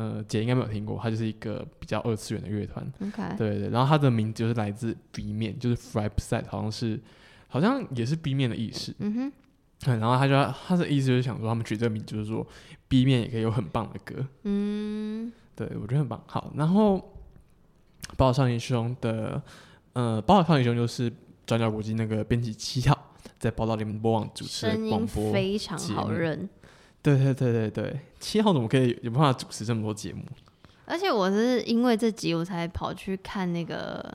呃，姐应该没有听过，它就是一个比较二次元的乐团。OK，对对，然后它的名字就是来自 B 面，就是 Flipside，好像是好像也是 B 面的意思。嗯哼，对，然后他就他的意思就是想说，他们取这个名字就是说 B 面也可以有很棒的歌。嗯，对，我觉得很棒。好，然后《宝岛少年兄》的，呃，《宝岛少年兄》就是转角国际那个编辑七号在报道里面播网主持广播。非常好认。对对对对对，七号怎么可以有办法主持这么多节目？而且我是因为这集我才跑去看那个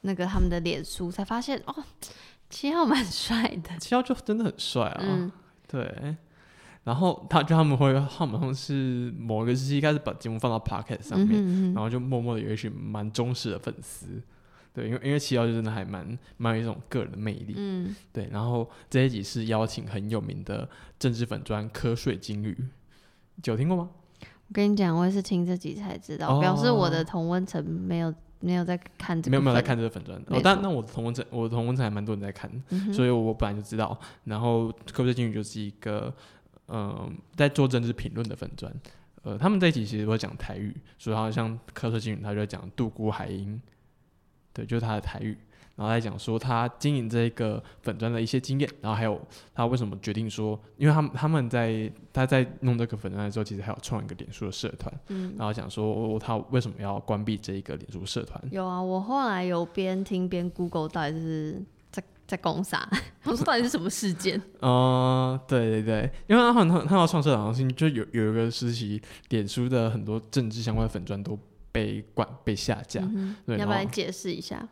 那个他们的脸书，才发现哦，七号蛮帅的。七号就真的很帅啊。嗯，对。然后他就他们会，他们好像是某一个时期开始把节目放到 Pocket 上面，嗯哼嗯哼然后就默默的有一群蛮忠实的粉丝。对，因为因为七幺就真的还蛮蛮有一种个人的魅力。嗯，对，然后这一集是邀请很有名的政治粉砖瞌睡金鱼，有听过吗？我跟你讲，我也是听这集才知道，哦表示我的同温层没有没有在看这个，没有没有在，看这个粉砖，哦但那我的同温层，我的同温层还蛮多人在看，嗯所以我本来就知道。然后瞌睡金鱼就是一个嗯、在做政治评论的粉砖，呃，他们这一集其实会讲台语，所以好像瞌睡金鱼他就在讲杜姑海英，对，就是他的台语。然后来讲说他经营这个粉砖的一些经验，然后还有他为什么决定说，因为他们他们在他在弄这个粉砖的时候，其实还有创一个脸书的社团，嗯，然后讲说哦他为什么要关闭这一个脸书社团。有啊，我后来有边听边 Google 到底是在在攻啥，我说到底是什么事件？呃，对对对，因为他好像他要创社团，好像就有有一个实习，脸书的很多政治相关的粉砖都被管被下架。嗯哼对，要不然解释一下，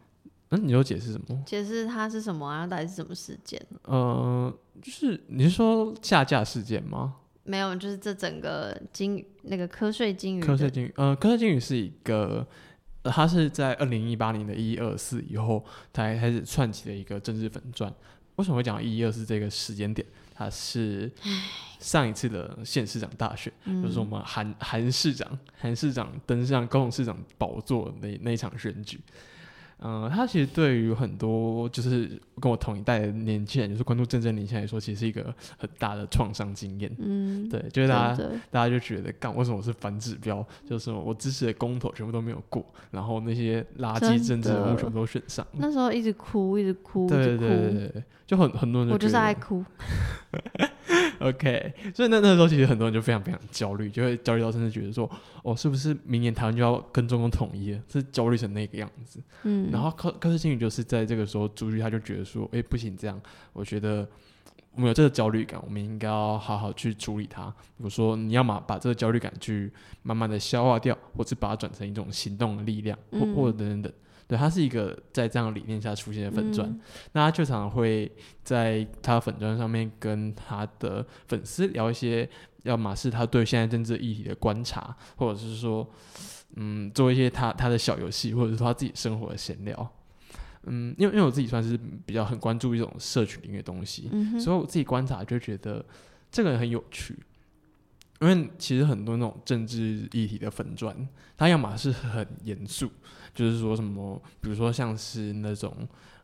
嗯，你有解释什么？解释它是什么啊？到底是什么事件？呃，就是你是说下架事件吗？没有，就是这整个金那个瞌睡金鱼，瞌睡金鱼，呃，瞌睡金鱼是一个，呃它是在二零一八年的一二四以后，才开始串起的一个政治粉钻。为什么会讲一一二四这个时间点？它是上一次的县市长大选，就是我们韩韩市长韩市长登上高雄市长宝座那那一场选举。嗯、他其实对于很多就是跟我同一代的年轻人，就是关注政治的年轻人来说，其实是一个很大的创伤经验。嗯，对，就是大家大家就觉得，干为什么我是反指标？就是我支持的公投全部都没有过，然后那些垃圾政治人物全部都选上。那时候一直哭，一直哭，对对对对对，就很很多人就我就是爱哭。OK，所以那那时候其实很多人就非常非常焦虑，就会焦虑到甚至觉得说，哦，是不是明年台湾就要跟中共统一了？是焦虑成那个样子。嗯，然后科科斯金宇就是在这个时候，朱玉他就觉得说，哎，不行，这样，我觉得我们有这个焦虑感，我们应该要好好去处理它。比如说，你要么把这个焦虑感去慢慢的消化掉，或是把它转成一种行动的力量，或嗯或等等。对，他是一个在这样理念下出现的粉钻。嗯那他就常常会在他的粉砖上面跟他的粉丝聊一些，要么是他对现在政治议题的观察，或者是说，嗯，做一些他他的小游戏，或者是他自己生活的闲聊。嗯，因为因为我自己算是比较很关注一种社群领域的东西，嗯，所以我自己观察就觉得这个人很有趣。因为其实很多那种政治议题的粉砖，它要么是很严肃，就是说什么，比如说像是那种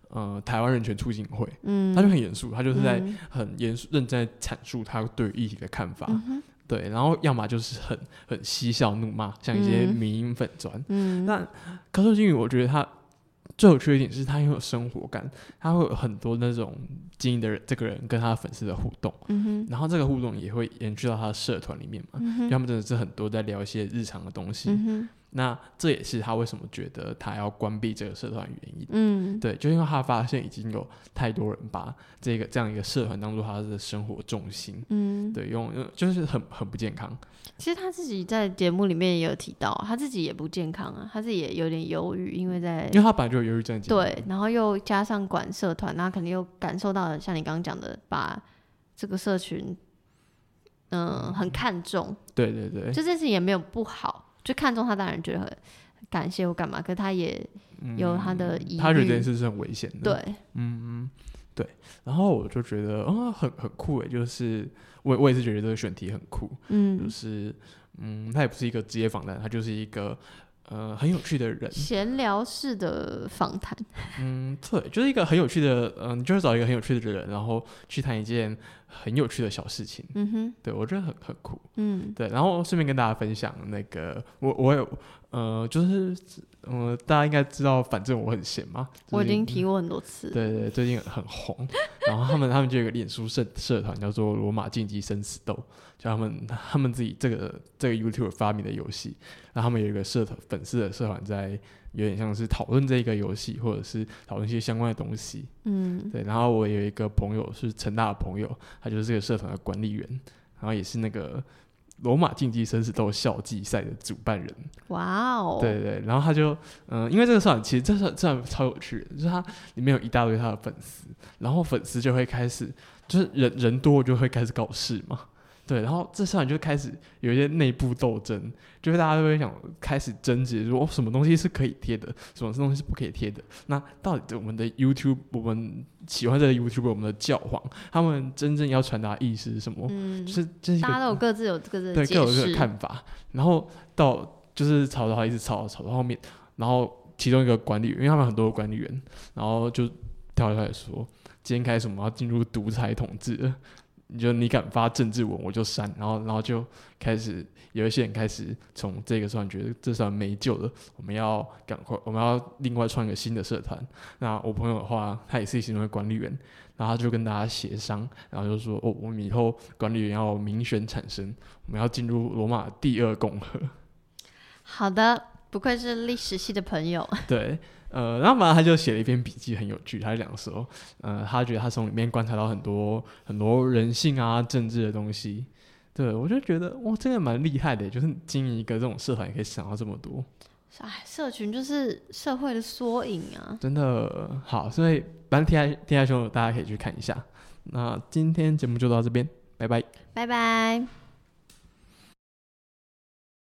呃台湾人权促进会，嗯，他就很严肃，他就是在嗯很严肃认真阐述他对于议题的看法，嗯对，然后要么就是很很嬉笑怒骂，像一些嗯民音粉砖。嗯，那高寿金宇，我觉得他最有趣的一点是他很有生活感，他会有很多那种经营的人，这个人跟他的粉丝的互动，嗯哼，然后这个互动也会延续到他的社团里面嘛，嗯哼，就他们真的是很多在聊一些日常的东西。嗯哼，那这也是他为什么觉得他要关闭这个社团原因。嗯，对，就因为他发现已经有太多人把这个这样一个社团当做他的生活重心，嗯，对，用用就是很很不健康。其实他自己在节目里面也有提到，他自己也不健康啊，他自己也有点忧郁，因为在因为他本来就有忧郁症对，然后又加上管社团，那肯定又感受到了像你刚刚讲的，把这个社群，嗯、很看重，对对对，就这件事情也没有不好，就看中他，当然觉得很感谢我干嘛，可是他也有他的疑虑，嗯他觉得这件事是很危险的。，对，嗯，对。然后我就觉得，哦，很很酷诶，就是我我也是觉得这个选题很酷，嗯。就嗯是嗯，他也不是一个职业访谈，他就是一个呃很有趣的人，闲聊式的访谈，嗯，对，就是一个很有趣的，嗯、你就是找一个很有趣的人，然后去谈一件很有趣的小事情，嗯哼，对我觉得很很酷。嗯，对，然后顺便跟大家分享那个，我我有呃，就是呃，大家应该知道，反正我很闲嘛，我已经提过很多次，对对，最近很红。然后他们他们就有个脸书社社团叫做罗马竞技生死斗，就他们他们自己这个这个 YouTube 发明的游戏。然后他们有一个社团粉丝的社团，在有点像是讨论这个游戏，或者是讨论一些相关的东西。嗯，对，然后我有一个朋友是成大的朋友，他就是这个社团的管理员，然后也是那个罗马竞技生死斗校际赛的主办人。哇哦，对对，然后他就，嗯、因为这个社团其实这社这团超有趣的，就是他里面有一大堆他的粉丝，然后粉丝就会开始，就是人人多就会开始搞事嘛，对，然后这上面就开始有一些内部斗争，就是大家都会想开始争执说、哦、什么东西是可以贴的，什么东西是不可以贴的，那到底我们的 YouTube，我们喜欢这个 YouTube，我们的教皇，他们真正要传达意思是什么？嗯，就是大家都有各自有各自的对各有各的，看法，然后到就是吵到一直吵吵到后面，然后其中一个管理员，因为他们很多管理员，然后就跳出来说，今天开始我们要进入独裁统治了，你就你敢发政治文我就删，然后然后就开始有一些人开始从这个算觉得这算没救了，我们要赶快我们要另外创一个新的社团。那我朋友的话，他也是其中的管理员，然后他就跟大家协商，然后就说哦，我们以后管理员要民选产生，我们要进入罗马第二共和。好的，不愧是历史系的朋友，对，呃，然后反正他就写了一篇笔记，很有趣。他就讲说，呃，他觉得他从里面观察到很多很多人性啊、政治的东西。对我就觉得哇，真的蛮厉害的，就是经营一个这种社团也可以想到这么多，哎，社群就是社会的缩影啊。真的好。所以反正天下天下兄大家可以去看一下。那今天节目就到这边，拜拜。拜拜。